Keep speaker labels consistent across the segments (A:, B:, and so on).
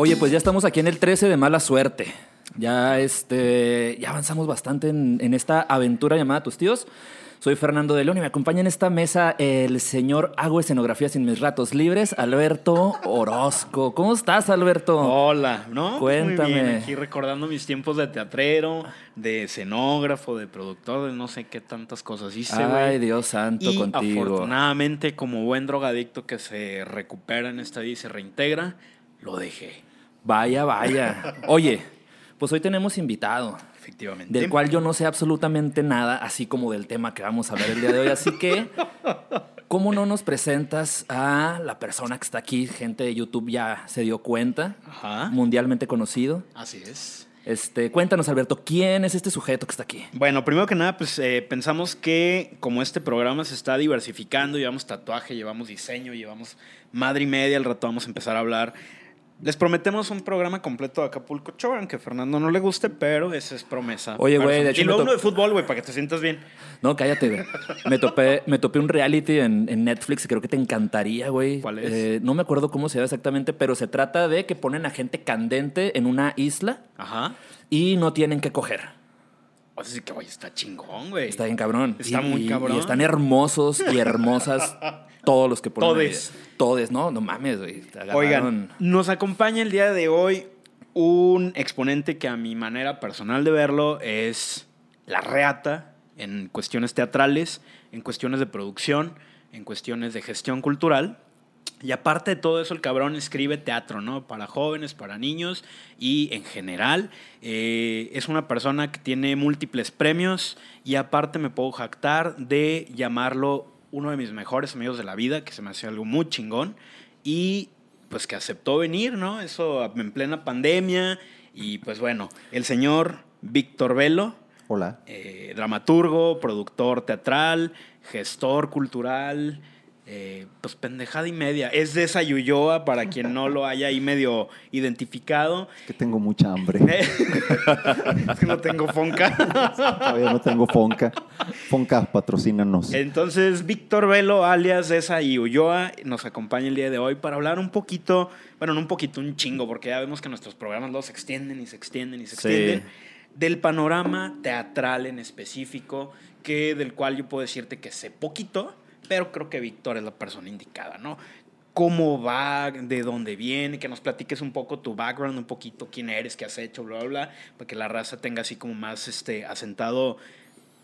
A: Oye, pues ya estamos aquí en el 13 de mala suerte. Ya, este, ya avanzamos bastante en, en esta aventura llamada Tus Tíos. Soy Fernando de León y me acompaña en esta mesa el señor Hago Escenografías en mis ratos libres, Alberto Orozco. ¿Cómo estás, Alberto?
B: Hola, ¿no?
A: Cuéntame.
B: Muy bien, aquí recordando mis tiempos de teatrero, de escenógrafo, de productor, de no sé qué tantas cosas hice.
A: Ay, Dios santo
B: y
A: contigo.
B: afortunadamente, como buen drogadicto que se recupera en esta vida y se reintegra, lo dejé,
A: Vaya, vaya. Oye, pues hoy tenemos invitado,
B: efectivamente.
A: del cual yo no sé absolutamente nada, así como del tema que vamos a hablar el día de hoy. Así que, ¿cómo no nos presentas a la persona que está aquí? Gente de YouTube ya se dio cuenta,
B: Ajá,
A: mundialmente conocido.
B: así es.
A: Este, cuéntanos, Alberto, ¿quién es este sujeto que está aquí?
B: Bueno, primero que nada, pues eh, pensamos que como este programa se está diversificando, llevamos tatuaje, llevamos diseño, llevamos madre y media, al rato vamos a empezar a hablar. Les prometemos un programa completo de Acapulco Shore, aunque a Fernando no le guste, pero esa es promesa.
A: Oye, güey, de hecho
B: Y luego uno de fútbol, güey, para que te sientas bien.
A: No, cállate, güey. Me topé, me topé un reality en, en Netflix que creo que te encantaría, güey.
B: ¿Cuál es?
A: Eh, no me acuerdo cómo se llama exactamente, pero se trata de que ponen a gente candente en una isla
B: Ajá.
A: y no tienen que coger.
B: O sea, sí que, güey, está chingón, güey.
A: Está bien cabrón.
B: Está
A: Y-
B: muy cabrón.
A: Y están hermosos y hermosas todos los que ponen.
B: Todes.
A: ahí. Todes, no, no mames, güey.
B: Oigan, nos acompaña el día de hoy un exponente que a mi manera personal de verlo es la reata en cuestiones teatrales, en cuestiones de producción, en cuestiones de gestión cultural. Y aparte de todo eso, el cabrón escribe teatro, ¿no? Para jóvenes, para niños y en general. Eh, es una persona que tiene múltiples premios y aparte me puedo jactar de llamarlo uno de mis mejores amigos de la vida, que se me hace algo muy chingón. Y pues que aceptó venir, ¿no? Eso en plena pandemia. Y pues bueno, el señor Víctor Velo,
C: Hola.
B: eh, dramaturgo, productor teatral, gestor cultural, eh, pues pendejada y media. Es de esa Yuyoa, para quien no lo haya ahí medio identificado.
C: Que tengo mucha hambre.
B: es que no tengo fonca.
C: Todavía no tengo Fonca. Fonca, patrocínanos.
B: Entonces, Víctor Velo, alias de esa y Ulloa, nos acompaña el día de hoy para hablar un poquito, bueno, no un poquito, un chingo, porque ya vemos que nuestros programas los se extienden y se extienden y se
A: Sí.
B: extienden, del panorama teatral en específico, que del cual yo puedo decirte que sé poquito, pero creo que Víctor es la persona indicada, ¿no? cómo va, de dónde viene, que nos platiques un poco tu background, un poquito quién eres, qué has hecho, bla, bla, bla, para que la raza tenga así como más este, asentado,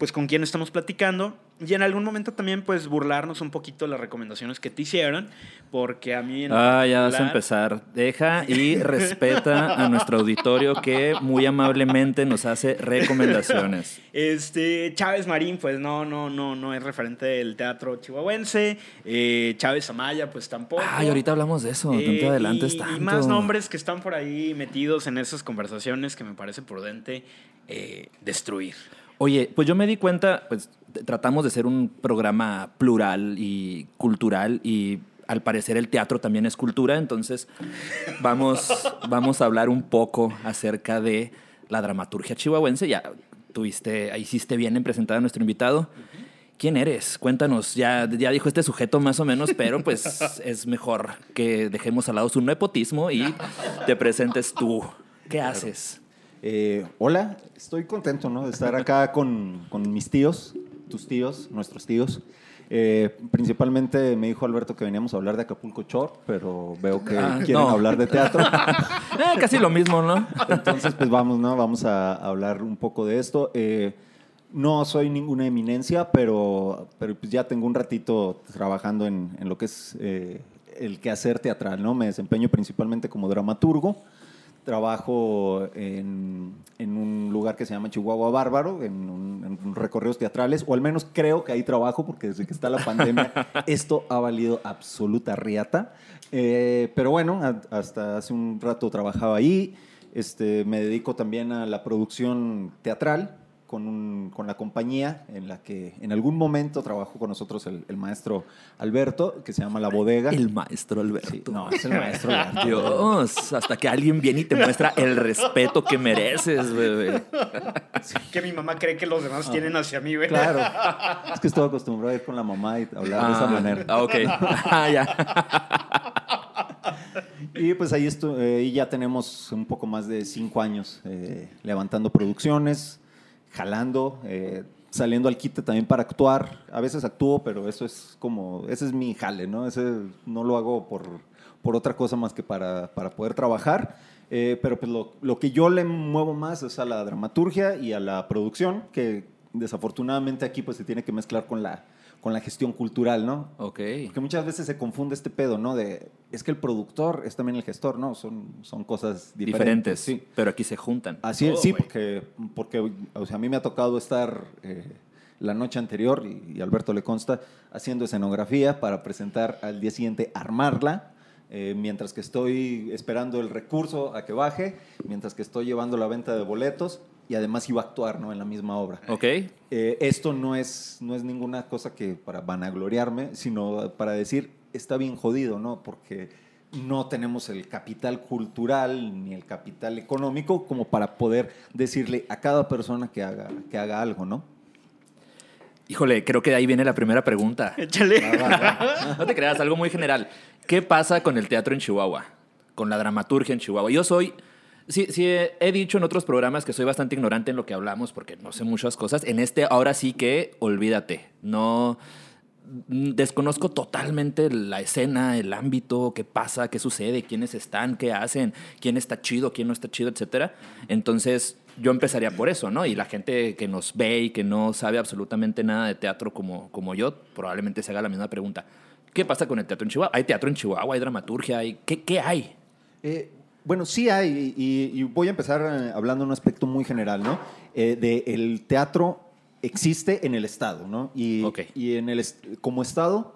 B: pues con quién estamos platicando. Y en algún momento también, pues, burlarnos un poquito de las recomendaciones que te hicieron, porque a mí... En
A: Ah, ya vas a empezar. Deja y respeta a nuestro auditorio que muy amablemente nos hace recomendaciones.
B: Este, Chávez Marín, pues no, no, no, no es referente del teatro chihuahuense. Eh, Chávez Amaya, pues tampoco.
A: Ay, ahorita hablamos de eso.
B: Eh,
A: adelantes
B: y,
A: tanto.
B: y más nombres que están por ahí metidos en esas conversaciones que me parece prudente eh, destruir.
A: Oye, pues yo me di cuenta, pues tratamos de ser un programa plural y cultural y al parecer el teatro también es cultura, entonces vamos, vamos a hablar un poco acerca de la dramaturgia chihuahuense. Ya tuviste, hiciste bien en presentar a nuestro invitado. ¿Quién eres? Cuéntanos, ya, ya dijo este sujeto más o menos, pero pues es mejor que dejemos al lado su nepotismo y te presentes tú. ¿Qué haces?
C: Eh, hola, estoy contento ¿no? de estar acá con, con mis tíos, tus tíos, nuestros tíos. Eh, principalmente me dijo Alberto que veníamos a hablar de Acapulco Shore, pero veo que
A: Ah,
C: quieren
A: no.
C: hablar de teatro.
A: Eh, casi lo mismo, ¿no?
C: Entonces, pues vamos, ¿no? Vamos a hablar un poco de esto. Eh, no soy ninguna eminencia, pero, pero pues ya tengo un ratito trabajando en, en lo que es eh, el quehacer teatral, ¿no? Me desempeño principalmente como dramaturgo. Trabajo en, en un lugar que se llama Chihuahua Bárbaro, en, un- en recorridos teatrales, o al menos creo que ahí trabajo, porque desde que está la pandemia esto ha valido absoluta riata. Eh, pero bueno, a- hasta hace un rato trabajaba ahí. Este, me dedico también a la producción teatral con, un- con la compañía en la que en algún momento trabajó con nosotros el, el maestro Alberto, que se llama La Bodega.
A: El maestro Alberto.
C: Sí, no, es el maestro Alberto.
A: Dios, hasta que alguien viene y te muestra el respeto que mereces, bebé.
B: Que mi mamá cree que los demás tienen hacia mí, güey.
C: Claro. Es que estoy acostumbrado a ir con la mamá y hablar de esa
A: Ah,
C: manera.
A: Ah, ok. Ah, ya.
C: Y pues ahí, estu- eh, ahí ya tenemos un poco más de cinco años eh, levantando producciones, jalando, eh, saliendo al quite también para actuar. A veces actúo, pero eso es como, ese es mi jale, ¿no? Ese no lo hago por, por otra cosa más que para, para poder trabajar. Eh, pero pues lo, lo que yo le muevo más es a la dramaturgia y a la producción, que desafortunadamente aquí pues se tiene que mezclar con la, con la gestión cultural, ¿no?
A: Ok.
C: Porque muchas veces se confunde este pedo, ¿no? De, es que el productor es también el gestor, ¿no? Son, son cosas diferentes.
A: Diferentes.
C: Sí.
A: Pero aquí se juntan.
C: Así es,
B: Oh,
C: sí, porque, porque o sea, a mí me ha tocado estar eh, la noche anterior, y, y Alberto le consta, haciendo escenografía para presentar al día siguiente, armarla, eh, mientras que estoy esperando el recurso a que baje, mientras que estoy llevando la venta de boletos, y además iba a actuar, ¿no? En la misma obra.
A: Ok.
C: Eh, esto no es, no es ninguna cosa que para vanagloriarme, sino para decir, está bien jodido, ¿no? Porque no tenemos el capital cultural ni el capital económico como para poder decirle a cada persona que haga, que haga algo, ¿no?
A: Híjole, creo que de ahí viene la primera pregunta.
B: Échale.
A: No te creas, algo muy general. ¿Qué pasa con el teatro en Chihuahua? Con la dramaturgia en Chihuahua. Yo soy. Sí, sí, he dicho en otros programas que soy bastante ignorante en lo que hablamos porque no sé muchas cosas. En este, ahora sí que olvídate. No. mm, Desconozco totalmente la escena, el ámbito, qué pasa, qué sucede, quiénes están, qué hacen, quién está chido, quién no está chido, etcétera. Entonces, yo empezaría por eso, ¿no? Y la gente que nos ve y que no sabe absolutamente nada de teatro como, como yo, probablemente se haga la misma pregunta. ¿Qué pasa con el teatro en Chihuahua? ¿Hay teatro en Chihuahua? ¿Hay dramaturgia? ¿Hay... ¿Qué, ¿Qué hay?
C: Eh, bueno, sí hay, y, y voy a empezar eh, hablando de un aspecto muy general, ¿no? Eh, de el teatro existe en el Estado, ¿no? Y,
A: Ok.
C: y en el, como Estado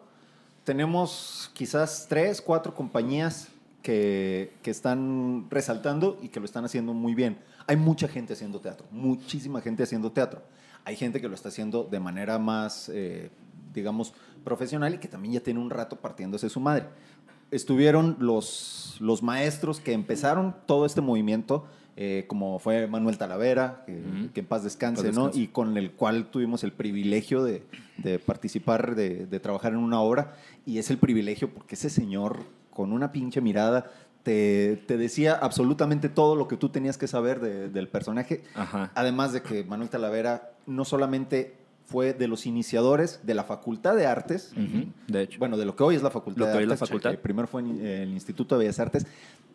C: tenemos quizás tres, cuatro compañías que, que están resaltando y que lo están haciendo muy bien. Hay mucha gente haciendo teatro, muchísima gente haciendo teatro. Hay gente que lo está haciendo de manera más, eh, digamos, profesional y que también ya tiene un rato partiéndose su madre estuvieron los, los maestros que empezaron todo este movimiento, eh, como fue Manuel Talavera, que, en paz descanse,
A: Paz
C: ¿no?
A: descanse.
C: Y con el cual tuvimos el privilegio de, de participar, de, de trabajar en una obra. Y es el privilegio porque ese señor, con una pinche mirada, te, te decía absolutamente todo lo que tú tenías que saber de- del personaje.
A: Ajá.
C: Además de que Manuel Talavera no solamente fue de los iniciadores de la Facultad de Artes,
A: De hecho.
C: bueno, de lo que hoy es la Facultad
A: Lo que
C: de
A: hoy es la
C: Artes,
A: facultad.
C: que primero fue en el Instituto de Bellas Artes,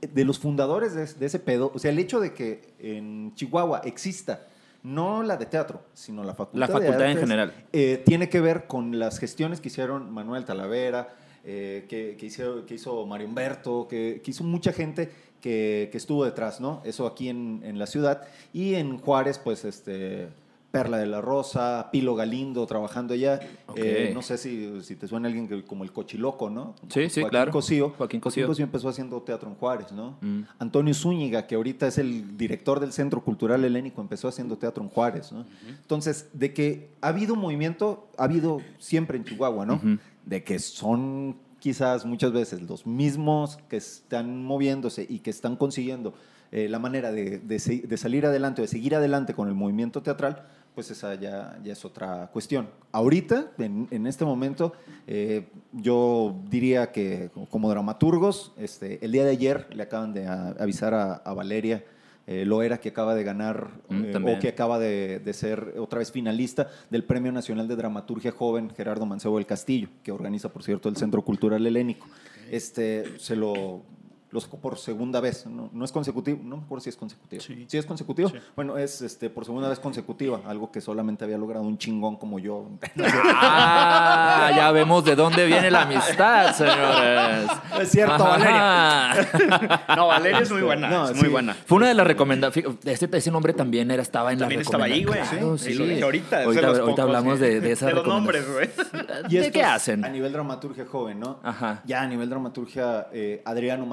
C: de los fundadores de, de ese pedo, o sea, el hecho de que en Chihuahua exista no la de teatro, sino la Facultad,
A: La facultad
C: de
A: en
C: Artes,
A: general.
C: eh, tiene que ver con las gestiones que hicieron Manuel Talavera, eh, que, que hizo, que hizo Mario Humberto, que, que hizo mucha gente que, que estuvo detrás, ¿no? Eso aquí en, en la ciudad. Y en Juárez, pues, este... Perla de la Rosa, Pilo Galindo trabajando allá. Eh, no sé si, si te suena alguien que- como el Cochiloco, ¿no?
A: Sí, sí,
C: Joaquín
A: claro.
C: Cosío.
A: Joaquín Cosío.
C: empezó haciendo teatro en Juárez, ¿no?
A: Mm.
C: Antonio Zúñiga, que ahorita es el director del Centro Cultural Helénico, empezó haciendo teatro en Juárez, ¿no? Entonces, de que ha habido movimiento, ha habido siempre en Chihuahua, ¿no? De que son quizás muchas veces los mismos que están moviéndose y que están consiguiendo eh, la manera de, de salir adelante, de seguir adelante con el movimiento teatral, pues esa ya, ya es otra cuestión. Ahorita, en, en este momento, eh, yo diría que como dramaturgos, este, el día de ayer le acaban de a- avisar a, a Valeria eh, Loera que acaba de ganar
A: Mm,
C: eh, o que acaba de, de ser otra vez finalista del Premio Nacional de Dramaturgia Joven Gerardo Mancebo del Castillo, que organiza, por cierto, el Centro Cultural Helénico. Este, se lo, lo sacó por segunda vez, no, no es consecutivo, no me acuerdo si es consecutivo.
B: Sí.
C: es consecutivo?
B: Sí.
C: Bueno, es este, por segunda vez consecutiva, algo que solamente había logrado un chingón como yo.
A: Ah, ya vemos de dónde viene la amistad, señores.
C: Es cierto,
A: Valeria.
B: No, Valeria es muy buena.
C: No,
B: es
C: sí.
B: muy buena.
A: Fue una de las recomendaciones. Ese, ese nombre también era, estaba en
B: También
A: la
B: estaba ahí, güey.
A: Claro,
B: Sí,
A: sí.
B: y lo dije ahorita. de
A: Ahorita,
B: los
A: ahorita
B: pocos,
A: hablamos de, de esa
B: De los nombres, güey.
A: ¿De
C: esto
A: qué hacen?
C: A nivel dramaturgia joven, ¿no?
A: Ajá.
C: Ya a nivel dramaturgia, eh, Adriano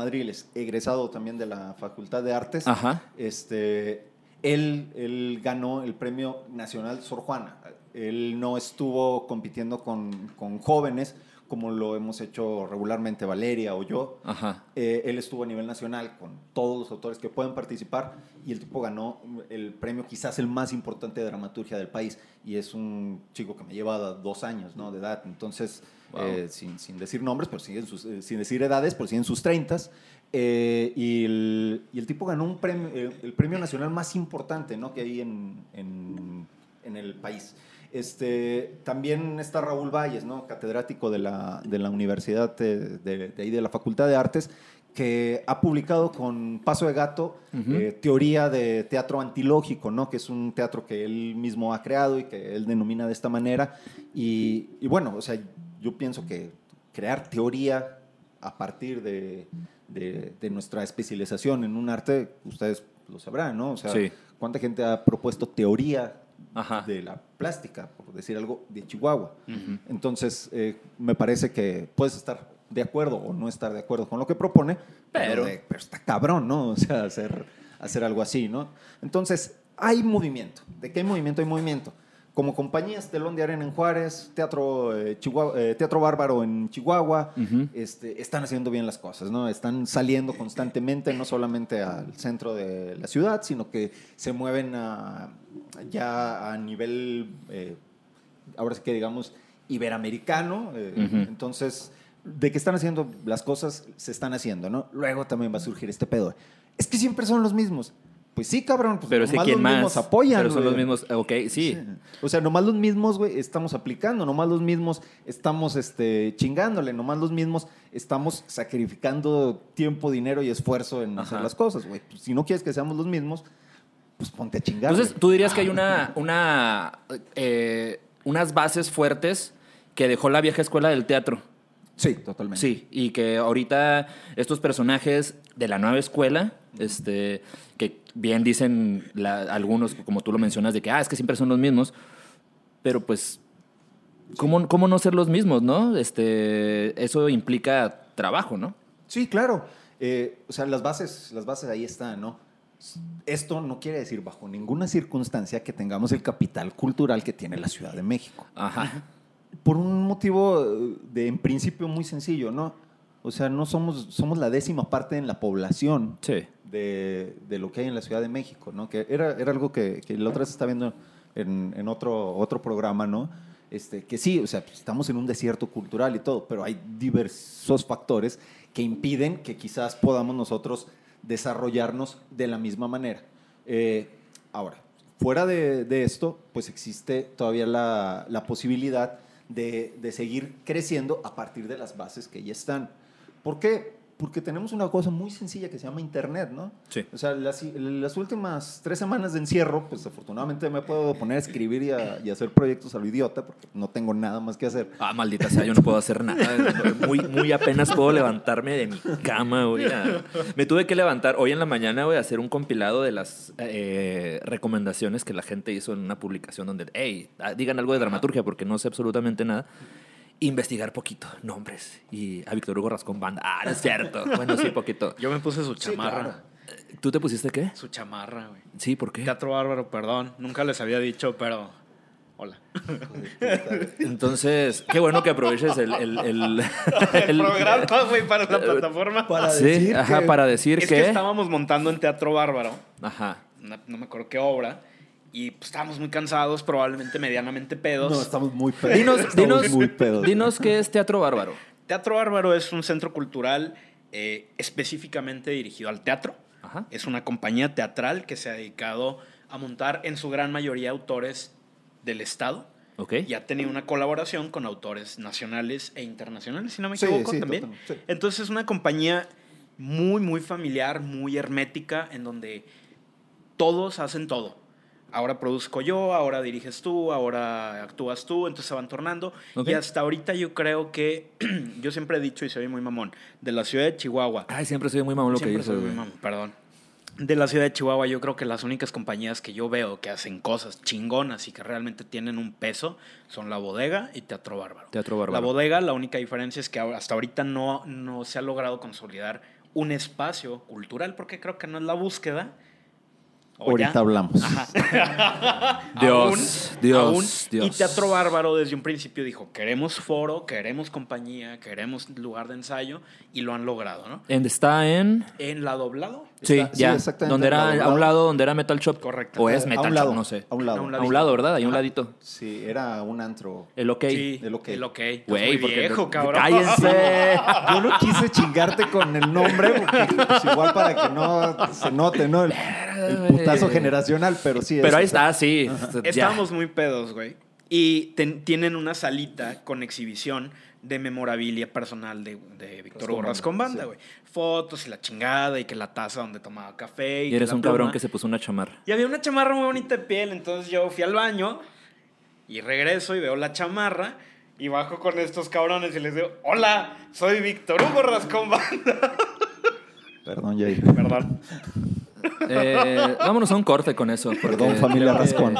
C: Egresado también de la Facultad de Artes.
A: Ajá.
C: Este, él, él ganó el Premio Nacional Sor Juana. Él no estuvo compitiendo con, con jóvenes como lo hemos hecho regularmente Valeria o yo.
A: Ajá.
C: Eh, él estuvo a nivel nacional con todos los autores que pueden participar y el tipo ganó el premio quizás el más importante de dramaturgia del país y es un chico que me lleva dos años ¿no? de edad. Entonces,
A: Wow.
C: eh, sin, sin decir nombres, pero en sus, eh, sin decir edades, pero sigue en sus treintas. Eh, y, el, y el tipo ganó un premio, el, el premio nacional más importante ¿no? que hay en, en, en el país. Este, también está Raúl Valles, ¿no? catedrático de la, de la Universidad de, de- de ahí de la Facultad de Artes, que ha publicado con Paso de Gato eh, teoría de teatro antilógico, ¿no? que es un teatro que él mismo ha creado y que él denomina de esta manera. Y, y bueno, o sea, yo pienso que crear teoría a partir de, de- de nuestra especialización en un arte, ustedes lo sabrán, ¿no? O sea,
A: Sí.
C: ¿cuánta gente ha propuesto teoría
A: Ajá.
C: de la plástica, por decir algo, de Chihuahua? Entonces, eh, me parece que puedes estar de acuerdo o no estar de acuerdo con lo que propone, pero,
A: Pero-
C: de- pero está cabrón, ¿no? O sea, hacer, hacer algo así, ¿no? Entonces, hay movimiento. ¿De qué hay movimiento? Hay movimiento. Como compañías, Telón de Arena en Juárez, Teatro, eh, Chihuahua- eh, Teatro Bárbaro en Chihuahua, este, están haciendo bien las cosas, ¿no? Están saliendo constantemente, no solamente al centro de la ciudad, sino que se mueven a- ya a nivel, eh, ahora sí que digamos, iberoamericano. Entonces, de que están haciendo las cosas, se están haciendo, ¿no? Luego también va a surgir este pedo. Es que siempre son los mismos. Pues sí, cabrón. Pues
A: Pero es que quién
C: los
A: más.
C: mismos apoyan.
A: Pero son los mismos. Ok, sí.
C: O sea, nomás los mismos, güey, estamos aplicando, nomás los mismos estamos este, chingándole, nomás los mismos estamos sacrificando tiempo, dinero y esfuerzo en hacer las cosas, güey. Pues, si no quieres que seamos los mismos, pues ponte a chingar.
A: Entonces, tú dirías que hay una, una, eh, unas bases fuertes que dejó la vieja escuela del teatro.
C: Sí, totalmente.
A: Sí, y que ahorita estos personajes de la nueva escuela, este, que bien dicen la- algunos, como tú lo mencionas, de que, ah, es que siempre son los mismos, pero pues, ¿cómo, cómo no ser los mismos, no? Este, eso implica trabajo, ¿no?
C: Sí, claro. Eh, o sea, las bases, las bases ahí están, ¿no? Esto no quiere decir bajo ninguna circunstancia que tengamos el capital cultural que tiene la Ciudad de México.
A: Ajá.
C: Por un motivo eh, de en principio muy sencillo, ¿no? O sea, no somos, somos la décima parte en la población
A: Sí.
C: de, de lo que hay en la Ciudad de México, ¿no? Que era, era algo que, que la otra vez está viendo en, en otro, otro programa, ¿no? Este, que sí, o sea, pues, estamos en un desierto cultural y todo, pero hay diversos factores que impiden que quizás podamos nosotros desarrollarnos de la misma manera. Eh, ahora, fuera de, de esto, pues existe todavía la, la posibilidad de, de seguir creciendo a partir de las bases que ya están. ¿Por qué? Porque tenemos una cosa muy sencilla que se llama Internet, ¿no?
A: Sí.
C: O sea, las, las últimas tres semanas de encierro, pues afortunadamente me puedo poner a escribir y a, y hacer proyectos a lo idiota, porque no tengo nada más que hacer.
A: Ah, maldita sea, yo no puedo hacer nada. Muy, muy apenas puedo levantarme de mi cama, güey. Me tuve que levantar hoy en la mañana, güey, a hacer un compilado de las eh, recomendaciones que la gente hizo en una publicación donde, hey, ah, digan algo de dramaturgia porque no sé absolutamente nada. Investigar poquito, nombres. Y a Víctor Hugo Rascón Banda. Ah, no es cierto. Bueno, sí, poquito.
B: Yo me puse su
C: Sí,
B: chamarra.
C: claro.
A: ¿Tú te pusiste qué?
B: Su chamarra, güey.
A: Sí, ¿por qué?
B: Teatro Bárbaro, perdón. Nunca les había dicho, pero. Hola.
A: Entonces, qué bueno que aproveches el... El, el-
B: El,
A: el-
B: programa, güey, para la plataforma.
C: Para
A: Sí,
C: decir
A: ajá,
C: que-
A: para decir
B: es
A: que...
B: que estábamos montando en Teatro Bárbaro.
A: Ajá.
B: No, no me acuerdo qué obra. Y pues, estábamos muy cansados, probablemente medianamente pedos.
C: No, estamos muy pedos.
A: Dinos,
C: Estamos
A: dinos,
C: muy pedos.
A: dinos qué es Teatro Bárbaro.
B: Teatro Bárbaro es un centro cultural eh, específicamente dirigido al teatro.
A: Ajá.
B: Es una compañía teatral que se ha dedicado a montar en su gran mayoría autores del Estado
A: Ok.
B: y ha tenido una colaboración con autores nacionales e internacionales, si no me
C: Sí,
B: equivoco
C: sí,
B: también.
C: total, sí.
B: Entonces es una compañía muy, muy familiar, muy hermética, en donde todos hacen todo. Ahora produzco yo, ahora diriges tú, ahora actúas tú, entonces se van tornando. Y hasta ahorita yo creo que, yo siempre he dicho y soy muy mamón, de la ciudad de Chihuahua.
A: Ay, siempre soy muy mamón lo que dices,
B: soy muy mamón, perdón. De la ciudad de Chihuahua, yo creo que las únicas compañías que yo veo que hacen cosas chingonas y que realmente tienen un peso son La Bodega y Teatro Bárbaro.
A: Teatro Bárbaro.
B: La Bodega, la única diferencia es que hasta ahorita no, no se ha logrado consolidar un espacio cultural, porque creo que no es la búsqueda, Ya.
C: Ahorita hablamos.
A: Dios, Dios,
B: Y
A: Dios.
B: Teatro Bárbaro desde un principio dijo, queremos foro, queremos compañía, queremos lugar de ensayo, y lo han logrado, ¿no?
A: En- Está en...
B: En la doblado.
A: Sí,
C: Está- sí,
A: ya.
C: exactamente,
A: donde era, a un lado donde era Metal Shop.
B: Correcto.
A: O es
C: A
A: Metal
C: un lado,
A: Shop, no sé.
C: A un lado.
B: A un
A: A un lado, ¿verdad? Hay un ladito.
C: Sí, era un antro.
A: El OK.
B: Sí,
C: El ok.
B: El ok.
A: Güey,
B: viejo, cabrón.
A: ¡Cállense!
C: Yo no quise chingarte con el nombre, porque pues, igual para que no se note, ¿no? El, el putazo generacional, pero sí.
A: Pero ahí está, sí. Ya.
B: Estábamos muy pedos, güey. Y ten- tienen una salita con exhibición de memorabilia personal de, de Víctor
C: Rascón
B: Hugo Rascón
C: Banda, sí.
B: güey. Fotos y la chingada y que la taza donde tomaba café. Y,
A: Y eres un cabrón que se puso una chamarra.
B: Y había una chamarra muy bonita de piel, entonces yo fui al baño y regreso y veo la chamarra y bajo con estos cabrones y les digo, hola, soy Víctor Hugo Rascón Banda.
C: Perdón, Jair.
B: Perdón.
A: Eh, vámonos a un corte con eso.
C: Perdón, familia Rascón.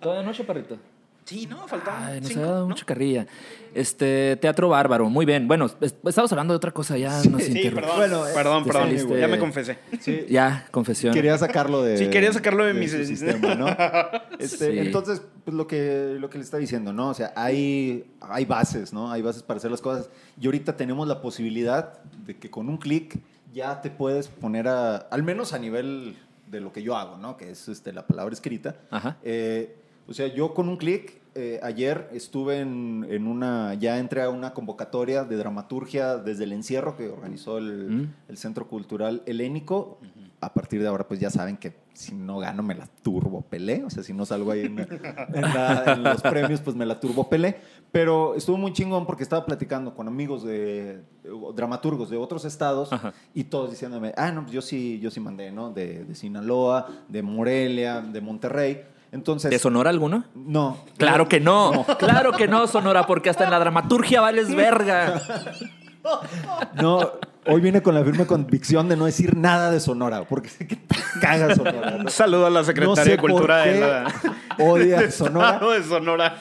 A: Toda de noche, perrito.
B: Sí, no, faltaban
A: Ay, nos
B: cinco,
A: ha dado
B: ¿no?
A: mucha carrilla. Este, Teatro Bárbaro, muy bien. Bueno, es- estamos hablando de otra cosa, ya nos
B: Sí,
A: interrumpimos.
B: perdón,
C: Bueno,
B: perdón,
A: te
B: perdón.
A: saliste-
B: Ya me confesé.
C: Sí,
A: Ya, confesión.
C: Quería sacarlo de.
B: Sí, quería sacarlo de mi-
C: sistema, ¿no? Este,
A: Sí.
C: Entonces, pues lo que, lo que le está diciendo, ¿no? O sea, hay, hay bases, ¿no? Hay bases para hacer las cosas. Y ahorita tenemos la posibilidad de que con un clic ya te puedes poner a. Al menos a nivel de lo que yo hago, ¿no? Que es este, la palabra escrita.
A: Ajá.
C: Eh, o sea, yo con un clic, eh, ayer estuve en, en una, ya entré a una convocatoria de dramaturgia desde el encierro que organizó el,
A: Mm.
C: el Centro Cultural Helénico. A partir de ahora, pues ya saben que si no gano, me la turbo pelé. O sea, si no salgo ahí en, en la- en los premios, pues me la turbo pelé. Pero estuvo muy chingón porque estaba platicando con amigos de, de dramaturgos de otros estados
A: Ajá.
C: y todos diciéndome, ah, no, pues yo sí, yo sí mandé, ¿no? De, de Sinaloa, de Morelia, de Monterrey. Entonces,
A: ¿Te Sonora alguno?
C: no.
A: Claro que no. Claro que no, Sonora, porque hasta en la dramaturgia vales verga.
C: No, hoy viene con la firme convicción de no decir nada de Sonora, porque sé que te caga Sonora.
B: Un saludo a la
C: No sé
B: de Cultura
C: por
B: de la
C: odia Sonora,
B: de Sonora.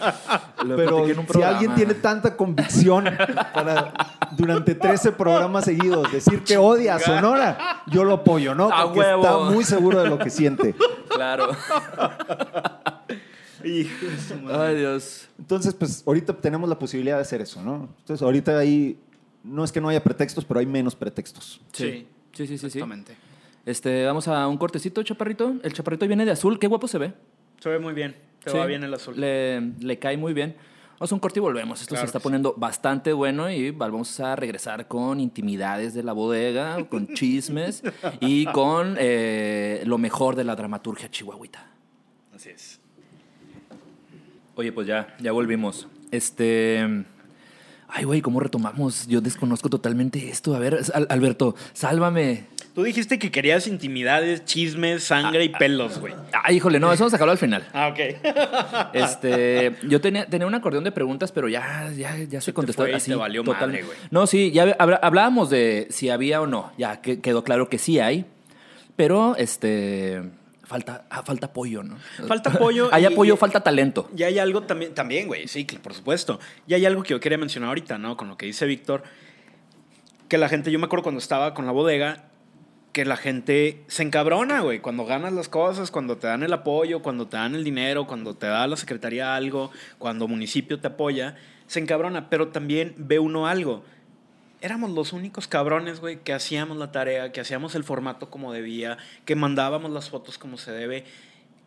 C: Pero si alguien tiene tanta convicción para durante 13 programas seguidos decir que odia a Sonora, yo lo apoyo, ¿no?
A: A
C: Porque
A: huevo.
C: está muy seguro de lo que siente.
A: Claro.
B: Hijo de su madre.
A: Ay, Dios.
C: Entonces, pues ahorita tenemos la posibilidad de hacer eso, ¿no? Entonces, ahorita ahí no es que no haya pretextos, pero hay menos pretextos.
A: Sí. Sí, sí, sí, sí.
B: Exactamente.
A: Este, vamos a un cortecito, chaparrito. El chaparrito viene de azul. Qué guapo se ve.
B: Se ve muy bien. Te
A: Sí.
B: va bien el azul.
A: Le, le cae muy bien. Vamos a un corte y volvemos. Esto
B: Claro
A: se está
B: sí.
A: poniendo bastante bueno y vamos a regresar con intimidades de la bodega, con chismes y con eh, lo mejor de la dramaturgia chihuahuita.
B: Así es.
A: Oye, pues ya, ya volvimos. Este. Ay, güey, ¿cómo retomamos? Yo desconozco totalmente esto. A ver, Al- Alberto, sálvame.
B: Tú dijiste que querías intimidades, chismes, sangre y pelos, güey.
A: Ay, híjole, no, eso vamos a al final.
B: Ah, ok.
A: Este, yo tenía, tenía un acordeón de preguntas, pero ya, ya, ya se
B: te
A: contestó así.
B: te valió
A: total-
B: madre.
A: No, sí, ya hablábamos de si había o no. Ya que, quedó claro que sí hay. Pero este falta, ah, falta apoyo, ¿no?
B: Falta apoyo
A: hay
B: y-
A: apoyo,
B: y-
A: falta talento.
B: Y hay algo también, también, güey, sí, que por supuesto. Y hay algo que yo quería mencionar ahorita, ¿no? Con lo que dice Víctor, que la gente, yo me acuerdo cuando estaba con la bodega, que la gente se encabrona, güey, cuando ganas las cosas, cuando te dan el apoyo, cuando te dan el dinero, cuando te da la secretaría algo, cuando municipio te apoya, se encabrona, pero también ve uno algo. Éramos los únicos cabrones, güey, que hacíamos la tarea, que hacíamos el formato como debía, que mandábamos las fotos como se debe.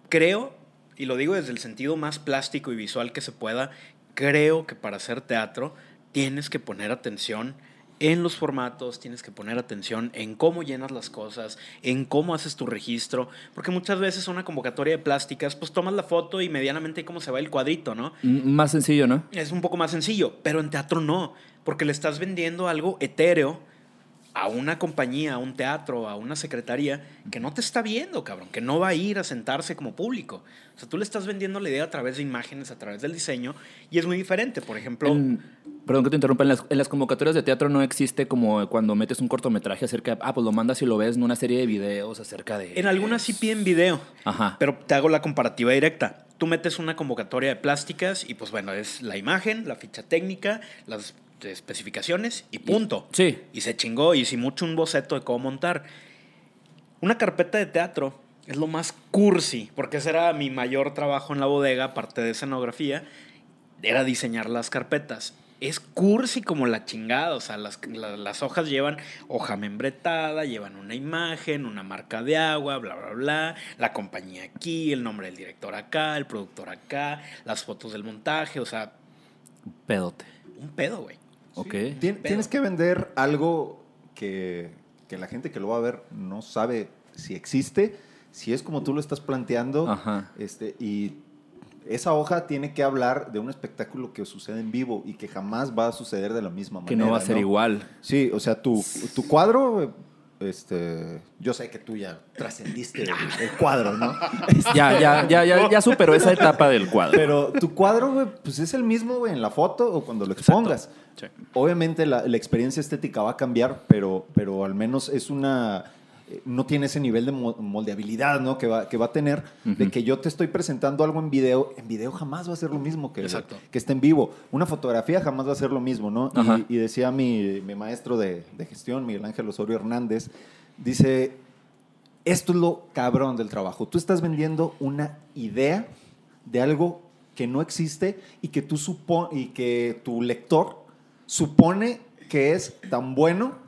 B: Creo, y lo digo desde el sentido más plástico y visual que se pueda, creo que para hacer teatro tienes que poner atención en los formatos, tienes que poner atención en cómo llenas las cosas, en cómo haces tu registro, porque muchas veces una convocatoria de plásticas, pues tomas la foto y medianamente cómo se va el cuadrito, ¿no?
A: M- Más sencillo, ¿no?
B: es un poco más sencillo, pero en teatro no, porque le estás vendiendo algo etéreo a una compañía, a un teatro, a una secretaría que no te está viendo, cabrón, que no va a ir a sentarse como público. O sea, tú le estás vendiendo la idea a través de imágenes, a través del diseño, y es muy diferente. Por ejemplo,
A: En- perdón que te interrumpa, en las, en las convocatorias de teatro no existe como cuando metes un cortometraje acerca ah, pues lo mandas y lo ves en una serie de videos acerca de...
B: en algunas sí piden video,
A: Ajá.
B: pero te hago la comparativa directa. Tú metes una convocatoria de plásticas y pues bueno, es la imagen, la ficha técnica, las especificaciones y punto.
A: Sí.
B: Y se chingó, y si mucho un boceto de cómo montar. Una carpeta de teatro es lo más cursi, porque ese era mi mayor trabajo en la bodega, aparte de escenografía, era diseñar las carpetas. Es cursi como la chingada, o sea, las, la- las hojas llevan hoja membretada, llevan una imagen, una marca de agua, bla, bla, bla, la compañía aquí, el nombre del director acá, el productor acá, las fotos del montaje, o sea,
A: Pedote.
B: un pedo, güey.
A: Ok.
C: Tien-
B: pedo.
C: tienes que vender algo que, que la gente que lo va a ver no sabe si existe, si es como tú lo estás planteando.
A: Ajá.
C: Este, y esa hoja tiene que hablar de un espectáculo que sucede en vivo y que jamás va a suceder de la misma manera.
A: Que no va a ser igual.
C: Sí, o sea, tu, tu cuadro, este, yo sé que tú ya trascendiste el, el cuadro, ¿no?
A: Ya, ya, ya, ya, ya superó esa etapa del cuadro.
C: Pero tu cuadro, güey, pues es el mismo, güey, en la foto o cuando lo expongas.
B: Sí.
C: Obviamente la, la experiencia estética va a cambiar, pero, pero al menos es una... No tiene ese nivel de mo- moldeabilidad ¿no? que, va, que va a tener, de que yo te estoy presentando algo en video. En video jamás va a ser lo mismo que,
B: Exacto.
C: que esté en vivo. Una fotografía jamás va a ser lo mismo, ¿no? Y-. Y, decía mi, mi maestro de, de gestión, Miguel Ángel Osorio Hernández, dice, esto es lo cabrón del trabajo. Tú estás vendiendo una idea de algo que no existe y que tú supo y que tu lector supone que es tan bueno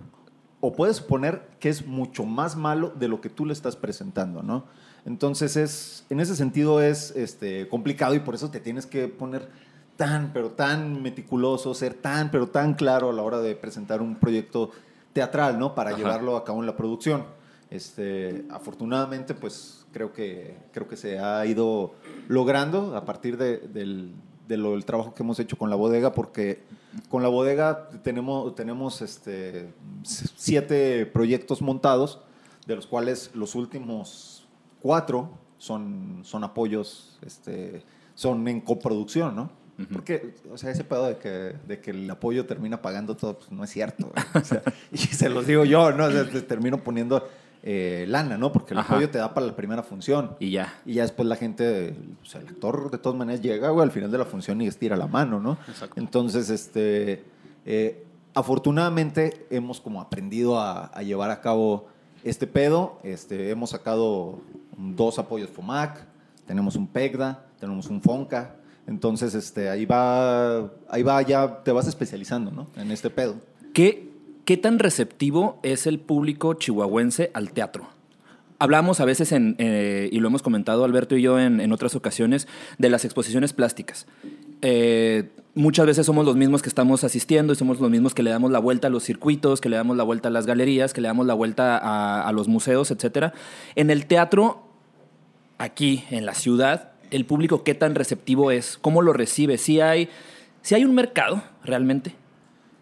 C: o puede suponer que es mucho más malo de lo que tú le estás presentando, ¿no? Entonces es, en ese sentido es este, complicado y por eso te tienes que poner tan, pero tan meticuloso, ser tan, pero tan claro a la hora de presentar un proyecto teatral, ¿no? Para
A: Ajá.
C: llevarlo a cabo en la producción. Este, afortunadamente, pues creo que, creo que se ha ido logrando a partir de, del, de lo, del trabajo que hemos hecho con la bodega, porque con la bodega tenemos, tenemos este, siete proyectos montados, de los cuales los últimos cuatro son, son apoyos, este, son en coproducción, ¿no? Porque, o sea, ese pedo de que, de que el apoyo termina pagando todo, pues no es cierto. güey. O sea, y se los digo yo, ¿no? O sea, te termino poniendo eh, lana, ¿no? Porque el
A: Ajá.
C: apoyo te da para la primera función.
A: Y ya.
C: Y ya después la gente, o sea, el actor de todas maneras llega, güey, al final de la función y estira la mano, ¿no?
B: Exacto.
C: Entonces, este, eh, afortunadamente hemos como aprendido a, a llevar a cabo este pedo. Este, hemos sacado dos apoyos FOMAC, tenemos un PEGDA, tenemos un FONCA. Entonces, este, ahí va, ahí va, ya te vas especializando, ¿no? En este pedo.
A: ¿Qué, ¿Qué tan receptivo es el público chihuahuense al teatro? Hablamos a veces, eh, y lo hemos comentado Alberto y yo en, otras ocasiones, de las exposiciones plásticas. Eh, muchas veces somos los mismos que estamos asistiendo y somos los mismos que le damos la vuelta a los circuitos, que le damos la vuelta a las galerías, que le damos la vuelta a, los museos, etc. En el teatro, aquí en la ciudad, el público qué tan receptivo es, cómo lo recibe, si hay, si hay un mercado realmente.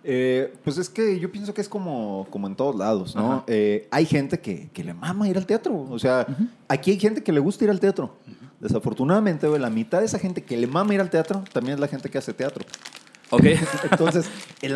C: Eh, pues es que yo pienso que es como, como en todos lados, ¿no? Eh, hay gente que, que le mama ir al teatro. O sea, aquí hay gente que le gusta ir al teatro. Desafortunadamente, la mitad de esa gente que le mama ir al teatro también es la gente que hace teatro.
A: ¿Ok?
C: Entonces, es,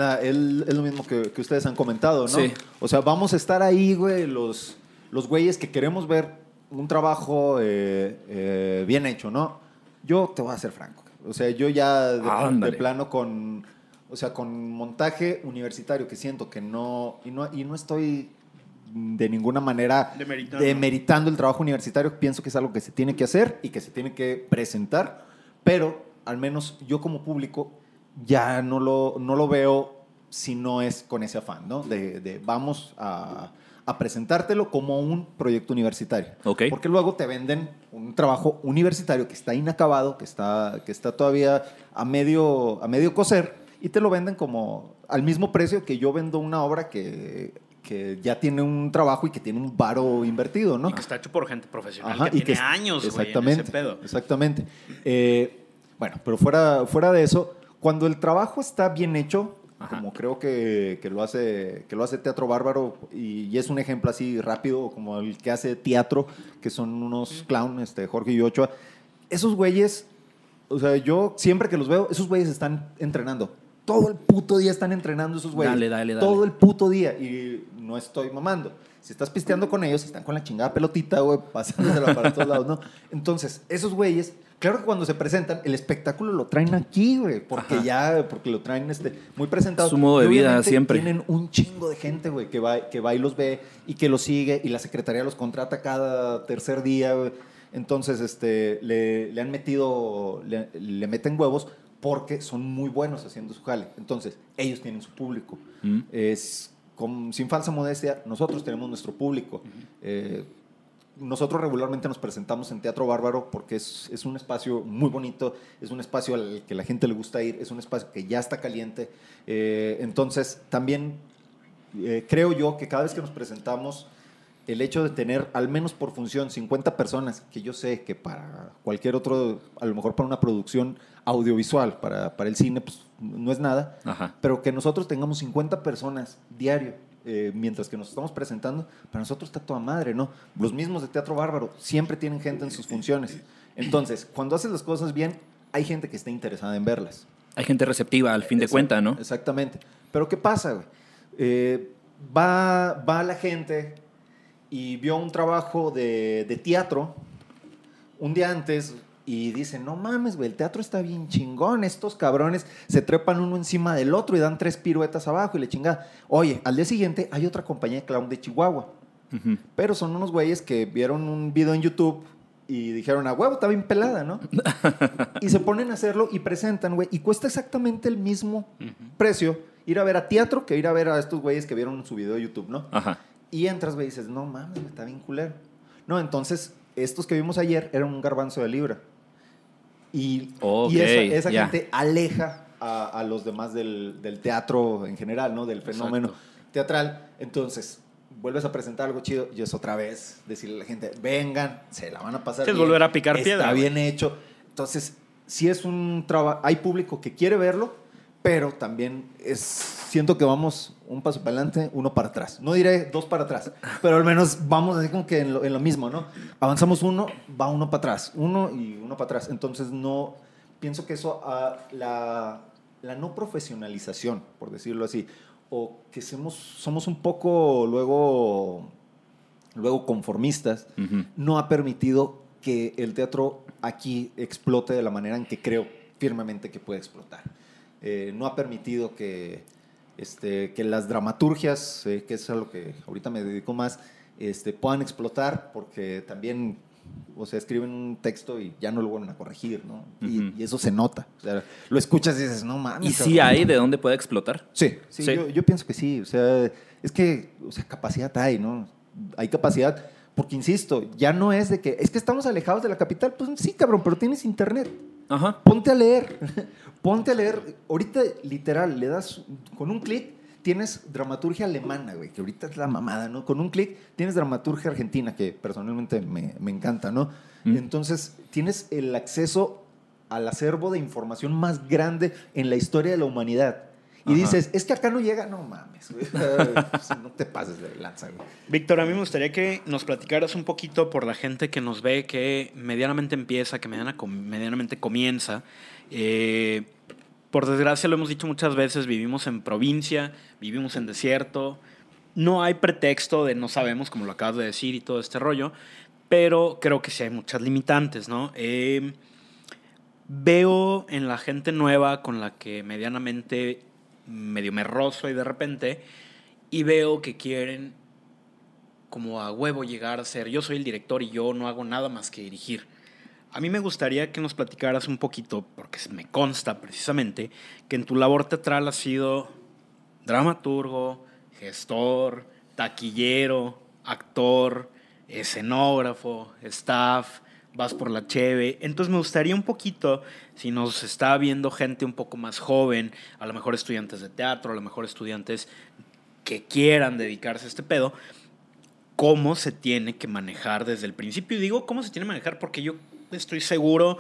C: lo mismo que, que ustedes han comentado, ¿no?
A: Sí.
C: O sea, vamos a estar ahí, güey, los, los güeyes que queremos ver un trabajo eh, bien hecho, ¿no? Yo te voy a ser franco. O sea, yo ya de,
A: Ah,
C: de plano con, o sea, con montaje universitario que siento que no, y no, y no estoy de ninguna manera
B: Demeritando.
C: demeritando el trabajo universitario, pienso que es algo que se tiene que hacer y que se tiene que presentar, pero al menos yo como público ya no lo, no lo veo si no es con ese afán, ¿no? De, de vamos a, a presentártelo como un proyecto universitario.
A: Ok.
C: Porque luego te venden un trabajo universitario que está inacabado, que está, que está todavía a medio, a medio coser, y te lo venden como al mismo precio que yo vendo una obra que, que ya tiene un trabajo y que tiene un varo invertido, ¿no?
B: Y que está hecho por gente profesional
C: Ajá,
B: que
C: y
B: tiene
C: que-
B: años, güey, en
C: exactamente,
B: ese pedo.
C: Exactamente. Eh, bueno, pero fuera, fuera de eso, cuando el trabajo está bien hecho,
A: Ajá.
C: como creo que, que lo hace, que lo hace Teatro Bárbaro, y, y es un ejemplo así rápido, como el que hace teatro, que son unos clown, este, Jorge y Ochoa, esos güeyes, o sea, yo siempre que los veo, esos güeyes están entrenando. Todo el puto día están entrenando esos güeyes.
A: Dale, dale, dale.
C: Todo el puto día. Y no estoy mamando. Si estás pisteando con ellos, están con la chingada pelotita, güey, pasándosela para todos lados, ¿no? Entonces, esos güeyes, claro que cuando se presentan, el espectáculo lo traen aquí, güey, porque
A: Ajá.
C: ya, porque lo traen este, muy presentado.
A: Su modo de vida siempre.
C: Tienen un chingo de gente, güey, que va, que va y los ve y que los sigue y la secretaría los contrata cada tercer día, güey. Entonces, este, le, le han metido, le, le meten huevos porque son muy buenos haciendo su jale. Entonces, ellos tienen su público.
A: Mm.
C: Es, con- sin falsa modestia, nosotros tenemos nuestro público. Eh, nosotros regularmente nos presentamos en Teatro Bárbaro porque es, es un espacio muy bonito, es un espacio al que la gente le gusta ir, es un espacio que ya está caliente. Eh, entonces, también eh, creo yo que cada vez que nos presentamos, el hecho de tener al menos por función 50 personas, que yo sé que para cualquier otro, a lo mejor para una producción audiovisual, para, para el cine, pues no es nada,
A: Ajá.
C: pero que nosotros tengamos 50 personas diario, eh, mientras que nos estamos presentando, para nosotros está toda madre, ¿no? Los mismos de Teatro Bárbaro siempre tienen gente en sus funciones. Entonces, cuando haces las cosas bien, hay gente que está interesada en verlas.
A: Hay gente receptiva al fin de
C: Exact-
A: cuenta, ¿no?
C: Exactamente. Pero ¿qué pasa, güey? Eh, va, va la gente y vio un trabajo de, de teatro un día antes y dice, no mames, güey, el teatro está bien chingón, estos cabrones se trepan uno encima del otro y dan tres piruetas abajo y le chingada. Oye, al día siguiente hay otra compañía de clown de Chihuahua, pero son unos güeyes que vieron un video en YouTube y dijeron, a huevo, está bien pelada, ¿no? y se ponen a hacerlo y presentan, güey, y cuesta exactamente el mismo precio ir a ver a teatro que ir a ver a estos güeyes que vieron su video de YouTube, ¿no?
A: Ajá.
C: Y entras, güey, y dices, no mames, está bien culero. No, entonces, estos que vimos ayer eran un garbanzo de libra. Y,
A: Ok,
C: y esa, esa
A: ya.
C: gente aleja a, a los demás del, del teatro en general, ¿no? Del fenómeno
B: Exacto.
C: teatral. Entonces, vuelves a presentar algo chido y es otra vez decirle a la gente, vengan, se la van a pasar
B: es volver a picar
C: Está
B: piedra, güey.
C: bien hecho. Entonces, si es un trabajo, hay público que quiere verlo, pero también es, siento que vamos un paso para adelante, uno para atrás. No diré dos para atrás, pero al menos vamos así como que en lo, en lo mismo, ¿no? Avanzamos uno, va uno para atrás, uno y uno para atrás. Entonces, no, pienso que eso, ah, la, la no profesionalización, por decirlo así, o que somos, somos un poco luego, luego conformistas,
A: Ujú.
C: no ha permitido que el teatro aquí explote de la manera en que creo firmemente que puede explotar. Eh, no ha permitido que, este, que las dramaturgias, eh, que es a lo que ahorita me dedico más, este, puedan explotar porque también, o sea, escriben un texto y ya no lo vuelven a corregir, ¿no? Y,
A: Ujú.
C: y eso se nota. O sea, lo escuchas y dices, no mames.
A: ¿Y si
C: cabrón".
A: hay de dónde puede explotar?
C: Sí, sí,
A: Sí.
C: Yo, yo pienso que sí. O sea, es que, o sea, capacidad hay, ¿no? Hay capacidad, porque insisto, ya no es de que, es que estamos alejados de la capital. Pues sí, cabrón, pero tienes internet.
A: Ajá.
C: Ponte a leer. Ponte a leer. Ahorita, literal, le das con un clic. Tienes dramaturgia alemana, güey, que ahorita es la mamada, ¿no? Con un clic tienes dramaturgia argentina, que personalmente me, me encanta, ¿no?
A: Mm.
C: Entonces, tienes el acceso al acervo de información más grande en la historia de la humanidad. Y
A: Ajá.
C: dices, es que acá no llega, no mames, güey. No te pases de lanza, güey.
B: Víctor, a mí me gustaría que nos platicaras un poquito por la gente que nos ve, que medianamente empieza, que medianamente comienza. Eh, por desgracia, lo hemos dicho muchas veces, vivimos en provincia, vivimos en desierto. No hay pretexto de no sabemos, como lo acabas de decir, y todo este rollo, pero creo que sí hay muchas limitantes, ¿no? Eh, veo en la gente nueva con la que medianamente medio me rozo y de repente, y veo que quieren como a huevo llegar a ser, yo soy el director y yo no hago nada más que dirigir. A mí me gustaría que nos platicaras un poquito, porque me consta precisamente, que en tu labor teatral has sido dramaturgo, gestor, taquillero, actor, escenógrafo, staff, vas por la cheve. Entonces me gustaría un poquito, si nos está viendo gente un poco más joven, a lo mejor estudiantes de teatro, a lo mejor estudiantes que quieran dedicarse a este pedo, cómo se tiene que manejar desde el principio. Y digo cómo se tiene que manejar porque yo estoy seguro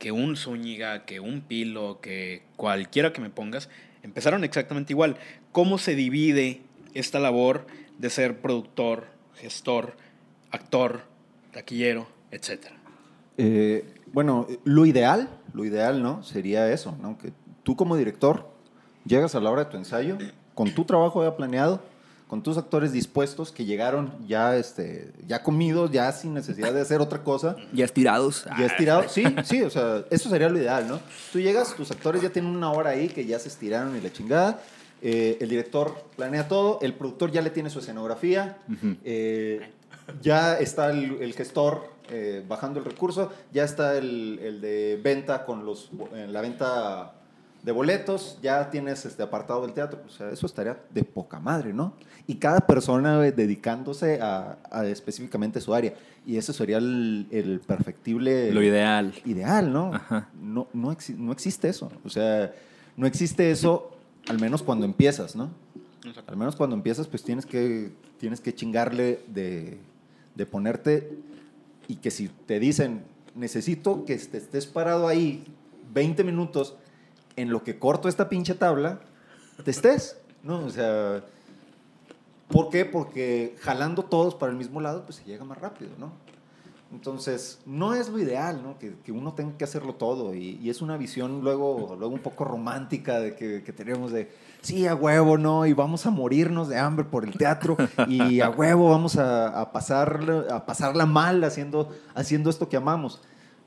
B: que un Zúñiga, que un Pilo, que cualquiera que me pongas, empezaron exactamente igual. ¿Cómo se divide esta labor de ser productor, gestor, actor, taquillero, etcétera?
C: Eh, bueno, lo ideal, lo ideal, ¿no? Sería eso, ¿no? Que tú como director llegas a la hora de tu ensayo, con tu trabajo ya planeado, con tus actores dispuestos que llegaron ya, este, ya comidos, ya sin necesidad de hacer otra cosa.
A: Ya estirados.
C: Ya estirados, sí, sí, o sea, eso sería lo ideal, ¿no? Tú llegas, tus actores ya tienen una hora ahí que ya se estiraron y la chingada. eh, el director planea todo, el productor ya le tiene su escenografía, eh, ya está el, el gestor eh, bajando el recurso, ya está el, el de venta con los, eh, la venta de boletos, ya tienes este apartado del teatro, o sea, eso estaría de poca madre, ¿no? Y cada persona eh, dedicándose a, a específicamente su área, y eso sería el, el perfectible
A: Lo ideal.
C: ideal, ¿no?
A: Ajá.
C: No, no, exi- no existe eso. O sea, no existe eso, al menos cuando empiezas, ¿no? Al menos cuando empiezas, pues tienes que, tienes que chingarle de, de ponerte y que si te dicen, necesito que te estés parado ahí 20 minutos en lo que corto esta pinche tabla, te estés, ¿no? O sea, ¿por qué? Porque jalando todos para el mismo lado, pues se llega más rápido, ¿no? Entonces, no es lo ideal, ¿no? Que, que uno tenga que hacerlo todo. Y, es una visión luego, luego un poco romántica de que, que tenemos de, sí, a huevo, ¿no? Y vamos a morirnos de hambre por el teatro. Y a huevo vamos a, pasar, a pasarla mal haciendo, haciendo esto que amamos.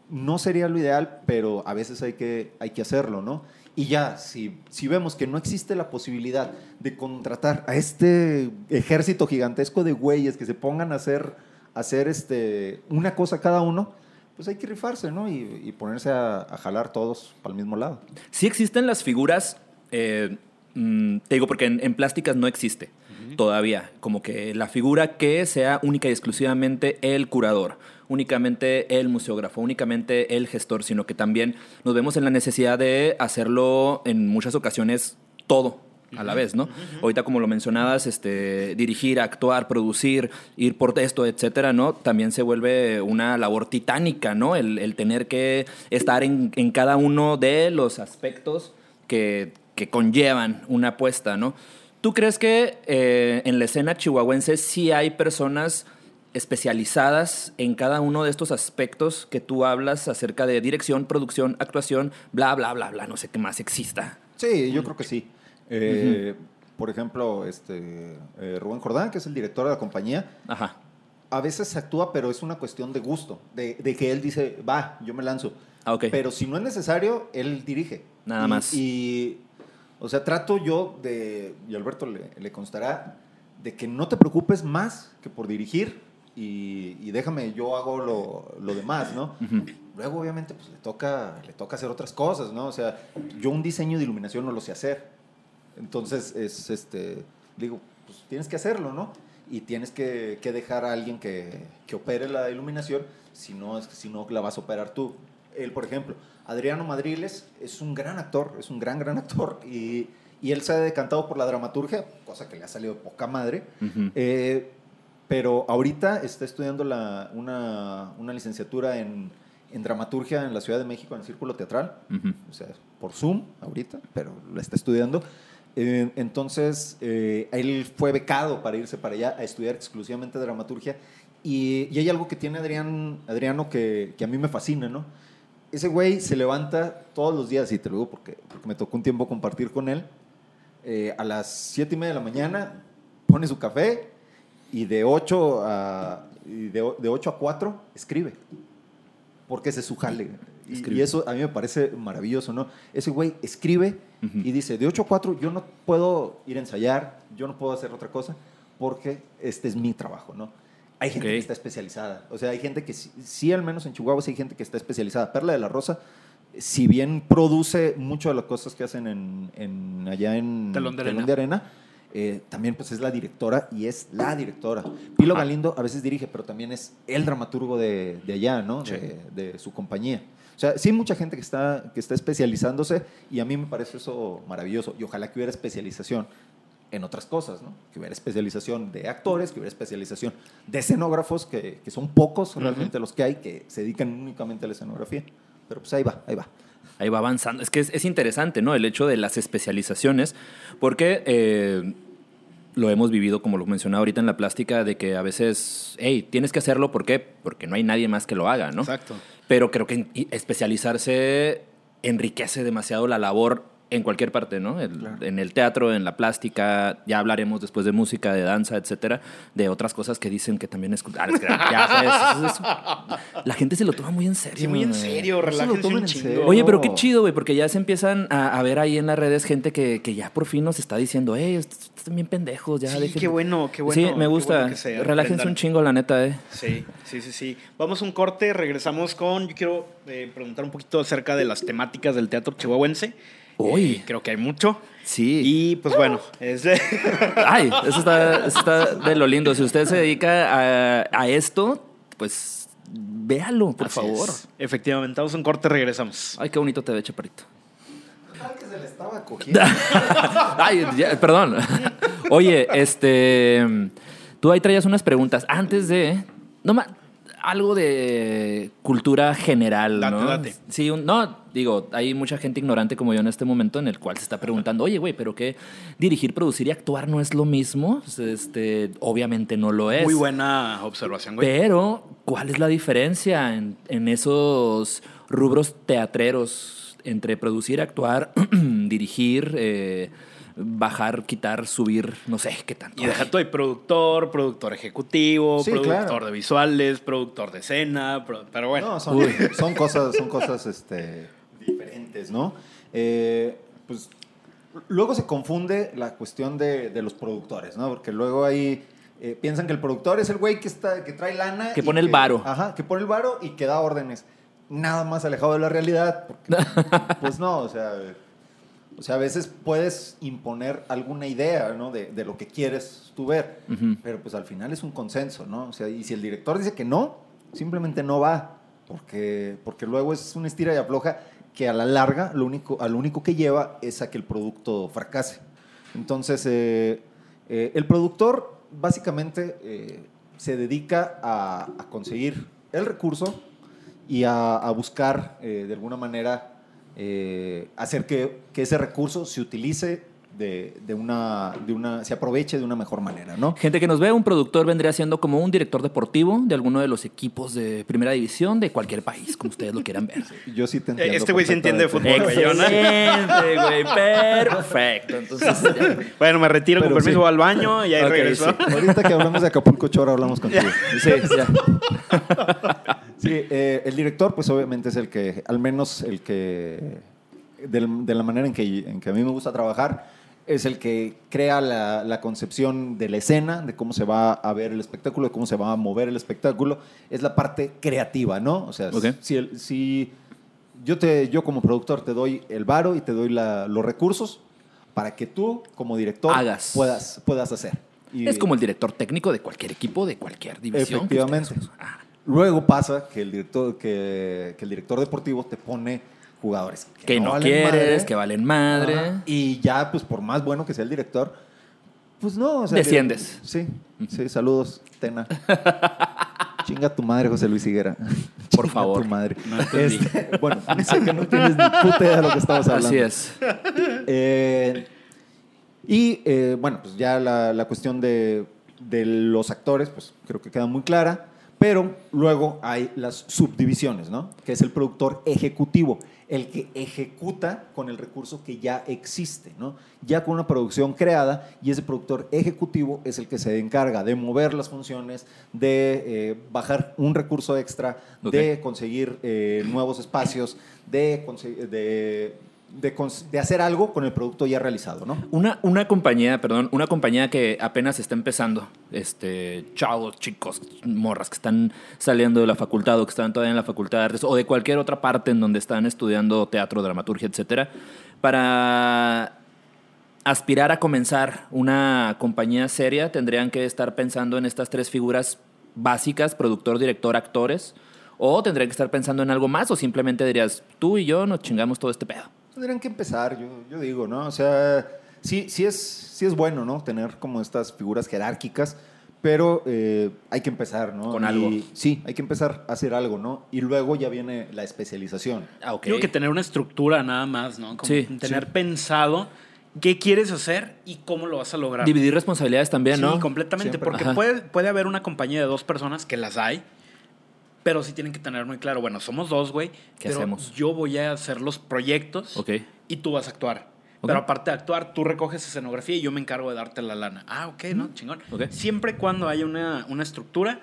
C: No sería lo ideal, pero a veces hay que, hay que hacerlo, ¿no? Y ya, si, si vemos que no existe la posibilidad de contratar a este ejército gigantesco de güeyes que se pongan a hacer, hacer este, una cosa cada uno, pues hay que rifarse, ¿no? Y, y ponerse a, a, jalar todos para el mismo lado.
A: Sí existen las figuras, eh, mm, te digo, porque en, en plásticas no existe uh -huh. todavía, como que la figura que sea única y exclusivamente el curador únicamente el museógrafo, únicamente el gestor, sino que también nos vemos en la necesidad de hacerlo en muchas ocasiones todo a la vez, ¿no? Uh -huh. Ahorita, como lo mencionabas, este, dirigir, actuar, producir, ir por esto, etcétera, ¿no? También se vuelve una labor titánica, ¿no? El, el tener que estar en, en, cada uno de los aspectos que, que conllevan una apuesta, ¿no? ¿Tú crees que eh, en la escena chihuahuense sí hay personas especializadas en cada uno de estos aspectos que tú hablas acerca de dirección, producción, actuación, bla, bla, bla, bla, no sé qué más exista.
C: Sí, yo creo que sí. Eh, uh -huh. Por ejemplo, este, eh, Rubén Jordán, que es el director de la compañía,
A: Ajá.
C: a veces actúa, pero es una cuestión de gusto, de, de, que él dice, va, yo me lanzo.
A: Ah, okay.
C: Pero si no es necesario, él dirige.
A: Nada
C: y,
A: más.
C: Y, o sea, trato yo de, y Alberto le, le constará, de que no te preocupes más que por dirigir y, y, déjame, yo hago lo, lo demás, ¿no? Uh -huh. Luego, obviamente, pues le toca, le toca hacer otras cosas, ¿no? O sea, yo un diseño de iluminación no lo sé hacer. Entonces, es, este, digo, pues tienes que hacerlo, ¿no? Y tienes que, que dejar a alguien que, que, opere la iluminación, si no, si no la vas a operar tú. Él, por ejemplo, Adriano Madriles es un gran actor, es un gran, gran actor, y, y él se ha decantado por la dramaturgia, cosa que le ha salido poca madre. Uh -huh. eh, pero ahorita está estudiando la, una, una, licenciatura en, en, dramaturgia en la Ciudad de México, en el Círculo Teatral, uh -huh. o sea, por Zoom ahorita, pero la está estudiando. Eh, entonces, eh, él fue becado para irse para allá a estudiar exclusivamente dramaturgia. Y, y hay algo que tiene Adrián, Adriano que, que, a mí me fascina, ¿no? Ese güey se levanta todos los días, y te lo digo porque, porque me tocó un tiempo compartir con él, eh, a las 7 y media de la mañana, pone su café y de 8 a, de, de 8 a 4 escribe. Porque ese es su jale. Y, y, eso a mí me parece maravilloso, ¿no? Ese güey escribe uh -huh. y dice, de 8 a 4 yo no puedo ir a ensayar, yo no puedo hacer otra cosa, porque este es mi trabajo, ¿no? Hay gente okay. que está especializada. O sea, hay gente que sí, sí, al menos en Chihuahua, sí hay gente que está especializada. Perla de la Rosa, si bien produce mucho de las cosas que hacen en, en allá en
B: Telón de
C: Telón De Arena eh, también pues es la directora y es la directora. Pilo. Galindo a veces dirige, pero también es el dramaturgo de, de allá, ¿no?
A: Sí.
C: De, de, su compañía. O sea, sí hay mucha gente que está, que está especializándose y a mí me parece eso maravilloso. Y ojalá que hubiera especialización en otras cosas, ¿no? Que hubiera especialización de actores, que hubiera especialización de escenógrafos, que, que son pocos realmente uh -huh. los que hay que se dedican únicamente a la escenografía. Pero pues ahí va, ahí va
A: ahí va avanzando. Es que es, es, interesante, ¿no? El hecho de las especializaciones, porque eh, lo hemos vivido, como lo mencionaba ahorita en la plástica, de que a veces, hey, tienes que hacerlo, ¿por qué? Porque no hay nadie más que lo haga, ¿no?
B: Exacto.
A: Pero creo que especializarse enriquece demasiado la labor en cualquier parte, ¿no? El- En el teatro, en la plástica, ya hablaremos después de música, de danza, etcétera, de otras cosas que dicen que también es... Ah, es que ya sabes, eso- eso- la gente se lo toma muy en serio.
B: Sí, muy en serio, relájense
C: tomen
B: un
C: en
B: chingo.
C: serio.
A: Oye, pero qué chido, güey, porque ya se empiezan a, a ver ahí en las redes gente que, que ya por fin nos está diciendo, hey, están bien pendejos, ya
B: Sí,
A: dejen-".
B: qué bueno, qué bueno,
A: Sí, me gusta.
B: bueno
A: Relájense un chingo, la neta, eh.
B: Sí, sí, sí, sí. Vamos a un corte, regresamos con. Yo quiero eh, preguntar un poquito acerca de las temáticas del teatro chihuahuense.
A: Uy.
B: Eh, creo que hay mucho.
A: Sí.
B: Y pues bueno, es
A: Ay, eso está, eso está de lo lindo. Si usted se dedica a, a esto, pues véalo, por
B: Así
A: favor.
B: es. Efectivamente, vamos a un corte, regresamos.
A: Ay, qué bonito te ve, chaparito.
C: Tal que se le estaba cogiendo.
A: Ay, ya, perdón. Oye, este. Tú ahí traías unas preguntas. Antes de. No ma- algo de cultura general,
B: Date,
A: ¿no?
B: date.
A: Sí, un- no, digo, hay mucha gente ignorante como yo en este momento en el cual se está preguntando, oye, güey, ¿pero qué? ¿Dirigir, producir y actuar no es lo mismo? Pues, Este, obviamente no lo es.
B: Muy buena observación, güey.
A: Pero, ¿cuál es la diferencia en, en esos rubros teatreros entre producir, actuar, dirigir, eh, bajar, quitar, subir, no sé qué tanto?
B: Y deja tú, hay productor, productor ejecutivo,
C: Sí,
B: productor
C: claro.
B: de visuales, productor de escena, pro- pero bueno.
C: No, son, son cosas, son cosas este, diferentes, ¿no? Eh, pues luego se confunde la cuestión de, de los productores, ¿no? Porque luego ahí eh, piensan que el productor es el güey que, está, que trae lana.
A: Que
C: y
A: pone el varo.
C: Ajá, que pone el varo y que da órdenes. Nada más alejado de la realidad. porque, pues no, o sea, o sea, a veces puedes imponer alguna idea, ¿no? De, de lo que quieres tú ver. Pero pues al final es un consenso, ¿no? O sea, y si el director dice que no, simplemente no va. Porque, porque luego es una estira y afloja que a la larga lo único, a lo único que lleva es a que el producto fracase. Entonces, eh, eh, el productor básicamente eh, se dedica a, a conseguir el recurso y a, a buscar de alguna manera eh, hacer que, que ese recurso se utilice de, de una, de una, se aproveche de una mejor manera, ¿no?
A: Gente que nos ve, un productor vendría siendo como un director deportivo de alguno de los equipos de primera división de cualquier país, como ustedes lo quieran ver.
C: Yo sí te entiendo.
B: Este güey sí entiende de fútbol.
A: Excelente, güey, perfecto. Entonces.
B: Bueno, me retiro
C: Pero
B: con permiso
C: sí.
B: al baño y ahí
A: Ok,
B: regreso.
A: sí.
C: Ahorita que hablamos de Acapulco Choro, hablamos contigo.
A: Sí, ya.
C: Sí, eh, el director, pues obviamente es el que, al menos el que, del- de la manera en que, en que a mí me gusta trabajar, es el que crea la, la concepción de la escena, de cómo se va a ver el espectáculo, de cómo se va a mover el espectáculo. Es la parte creativa, ¿no? O sea, si, el- si yo, te, yo como productor te doy el varo y te doy la- los recursos para que tú, como director,
A: Hagas.
C: Puedas, puedas hacer. Y-
A: Es como el director técnico de cualquier equipo, de cualquier división.
C: Efectivamente.
A: Ah,
C: Luego pasa que el director, que, que el director deportivo te pone jugadores
A: que no,
C: valen
A: quieres,
C: madre.
A: que valen madre.
C: Ajá. Y ya, pues por más bueno que sea el director, pues no. o sea, que-
A: Desciendes.
C: sí, sí, saludos, Tena. Chinga tu madre, José Luis Higuera.
A: Por
C: Chinga
A: favor.
C: tu madre.
B: No.
C: Este, bueno, sé que no tienes ni puta idea de lo que estamos hablando.
A: Así es.
C: Eh, y eh, bueno, pues ya la, la cuestión de, de los actores, pues creo que queda muy clara. Pero luego hay las subdivisiones, ¿no? Que es el productor ejecutivo, el que ejecuta con el recurso que ya existe, ¿no? Ya con una producción creada y ese productor ejecutivo es el que se encarga de mover las funciones, de eh, bajar un recurso extra, de conseguir eh, nuevos espacios, de, de, de hacer algo con el producto ya realizado, ¿no?
A: Una, una compañía, perdón, una compañía que apenas está empezando, este, chavos, chicos, morras que están saliendo de la facultad o que están todavía en la facultad de artes o de cualquier otra parte en donde están estudiando teatro, dramaturgia, etcétera, para aspirar a comenzar una compañía seria, tendrían que estar pensando en estas tres figuras básicas, productor, director, actores, o tendrían que estar pensando en algo más, o simplemente dirías, tú y yo nos chingamos todo este pedo.
C: Tendrían que empezar, yo, yo digo, ¿no? O sea, sí, sí, es, sí es bueno, ¿no? Tener como estas figuras jerárquicas, pero eh, hay que empezar, ¿no?
A: Con
C: Y-
A: algo.
C: Sí, hay que empezar a hacer algo, ¿no? Y luego ya viene la especialización.
A: Ah, ok.
B: Creo que tener una estructura nada más, ¿no? Como
A: Sí,
B: tener pensado qué quieres hacer y cómo lo vas a lograr.
A: Dividir responsabilidades también,
B: sí,
A: ¿no?
B: completamente.
C: Siempre.
B: Porque
A: Ajá.
B: puede, puede haber una compañía de dos personas que las hay, pero sí tienen que tener muy claro, bueno, somos dos, güey.
A: ¿Qué
B: pero
A: hacemos?
B: Yo voy a hacer los proyectos
A: Ok.
B: y tú vas a actuar. Pero aparte de actuar, tú recoges escenografía y yo me encargo de darte la lana. Ah, ok, ¿no? Chingón.
A: Ok.
B: Siempre cuando haya una, una estructura,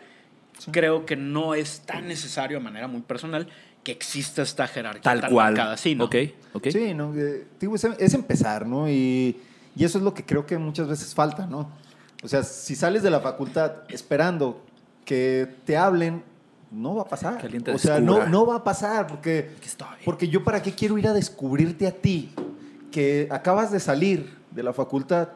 B: creo que no es tan necesario de manera muy personal que exista esta jerarquía
A: Tal
B: tan
A: cual.
B: marcada, sí, ¿no?
A: Ok, ok.
C: Sí, ¿no? Eh, digo, es, es empezar, ¿no? Y, y eso es lo que creo que muchas veces falta, ¿no? O sea, si sales de la facultad esperando que te hablen, no va a pasar. O sea, no, no va a pasar porque, porque yo para qué quiero ir a descubrirte a ti que acabas de salir de la facultad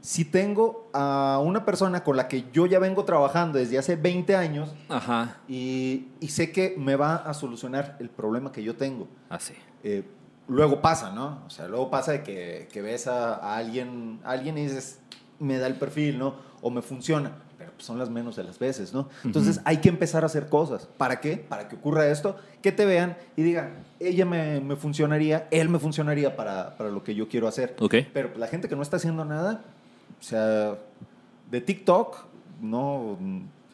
C: si tengo a una persona con la que yo ya vengo trabajando desde hace 20 años
A: Ajá.
C: y, y sé que me va a solucionar el problema que yo tengo.
A: Así.
C: Eh, luego pasa, ¿no? O sea, luego pasa de que, que ves a, a alguien, a alguien y dices, me da el perfil, ¿no? O me funciona. Pues, son las menos de las veces, ¿no? Entonces hay que empezar a hacer cosas. ¿Para qué? Para que ocurra esto, que te vean y digan, ella me, me funcionaría, él me funcionaría para, para lo que yo quiero hacer.
A: Ok.
C: Pero la gente que no está haciendo nada, o sea, de TikTok, no,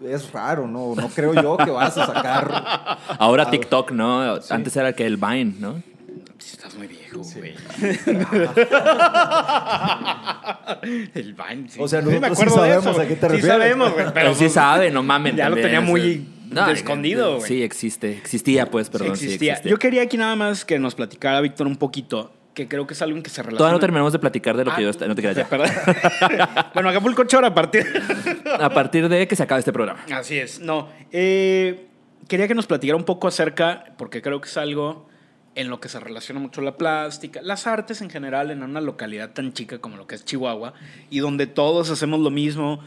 C: es raro, ¿no? No creo yo que vas a sacar
A: Ahora
C: Ah,
A: TikTok, ¿no?
C: sí.
A: Antes era que el Vine, ¿no?
B: Sí, Estás muy viejo, güey. el Vine, sí.
C: O sea,
B: Sí, me
C: nosotros sí
B: acuerdo de
C: sabemos
B: eso,
C: a qué te
B: Sí
C: refieres.
B: sabemos, güey.
A: Pero, sí
B: pues,
A: sabe, no mamen.
B: Ya lo tenía muy de escondido, güey.
A: Sí, existe. Existía, pues, perdón.
B: sí
A: Sí,
B: existía.
A: existía.
B: Yo quería aquí nada más que nos platicara Víctor un poquito, que creo que es algo en que se relaciona.
A: Todavía no terminamos de platicar de lo que
B: Ah,
A: yo... est- No te creas ya.
B: Perdón. bueno, Acapulco Chora a partir.
A: A partir de que se acabe este programa.
B: Así es. No. eh, quería que nos platicara un poco acerca, porque creo que es algo en lo que se relaciona mucho la plástica, las artes en general en una localidad tan chica como lo que es Chihuahua, y donde todos hacemos lo mismo,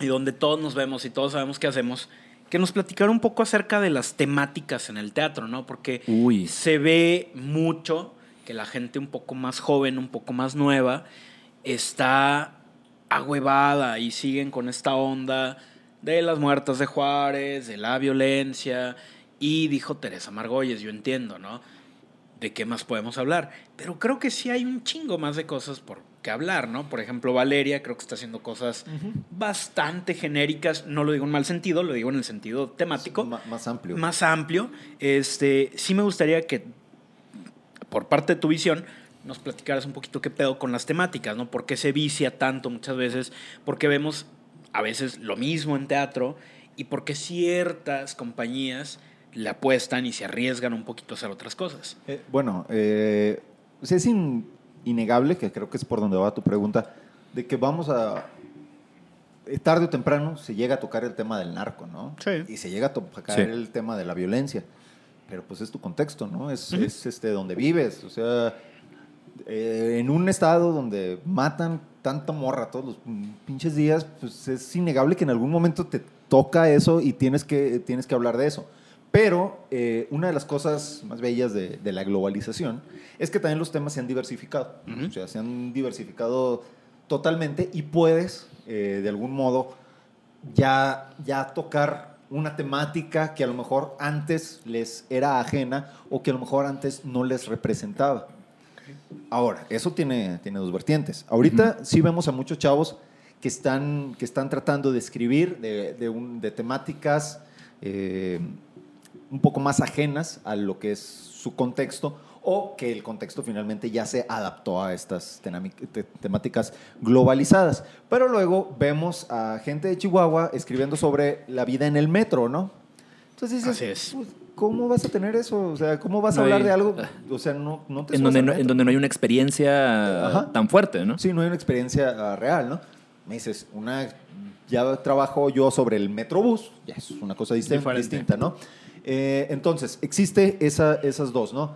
B: y donde todos nos vemos y todos sabemos qué hacemos, que nos platicara un poco acerca de las temáticas en el teatro, ¿no? Porque
A: Uy.
B: se ve mucho que la gente un poco más joven, un poco más nueva, está agüevada y siguen con esta onda de las muertas de Juárez, de la violencia. Y dijo Teresa Margolles, yo entiendo, ¿no? ¿De qué más podemos hablar? Pero creo que sí hay un chingo más de cosas por que hablar, ¿no? Por ejemplo, Valeria creo que está haciendo cosas bastante genéricas, no lo digo en mal sentido, lo digo en el sentido temático
C: más amplio.
B: más amplio. Este, sí me gustaría que, por parte de tu visión, nos platicaras un poquito qué pedo con las temáticas, ¿no? ¿Por qué se vicia tanto muchas veces? Porque vemos a veces lo mismo en teatro y porque ciertas compañías le apuestan y se arriesgan un poquito a hacer otras cosas.
C: Eh, bueno, eh, es in- innegable, que creo que es por donde va tu pregunta, de que vamos a... eh, Tarde o temprano se llega a tocar el tema del narco, ¿no?
B: Sí.
C: Y se llega a tocar
A: Sí.
C: el tema de la violencia. Pero pues es tu contexto, ¿no? Es, es, este, donde vives. O sea, eh, en un estado donde matan tanta morra todos los pinches días, pues es innegable que en algún momento te toca eso y tienes que, tienes que hablar de eso. Pero eh, una de las cosas más bellas de, de la globalización es que también los temas se han diversificado. O sea, se han diversificado totalmente y puedes, eh, de algún modo, ya, ya tocar una temática que a lo mejor antes les era ajena o que a lo mejor antes no les representaba. Ahora, eso tiene, tiene dos vertientes. Ahorita sí vemos a muchos chavos que están, que están tratando de escribir de, de un- de temáticas eh, un poco más ajenas a lo que es su contexto o que el contexto finalmente ya se adaptó a estas temáticas globalizadas. Pero luego vemos a gente de Chihuahua escribiendo sobre la vida en el metro, ¿no? Entonces dices,
B: Así es.
C: "Pues, ¿cómo vas a tener eso? O sea, ¿cómo vas a
A: No
C: hablar
A: hay-
C: de algo? O sea, no, no te
A: En donde, no, en donde no hay una experiencia
C: Ajá.
A: tan fuerte, ¿no?
C: Sí, no hay una experiencia ah, real, ¿no? Me dices, una, ya trabajo yo sobre el Metrobús, ya es una cosa dist-
B: Diferente.
C: distinta, ¿no? Eh, entonces, existe esa, esas dos, ¿no?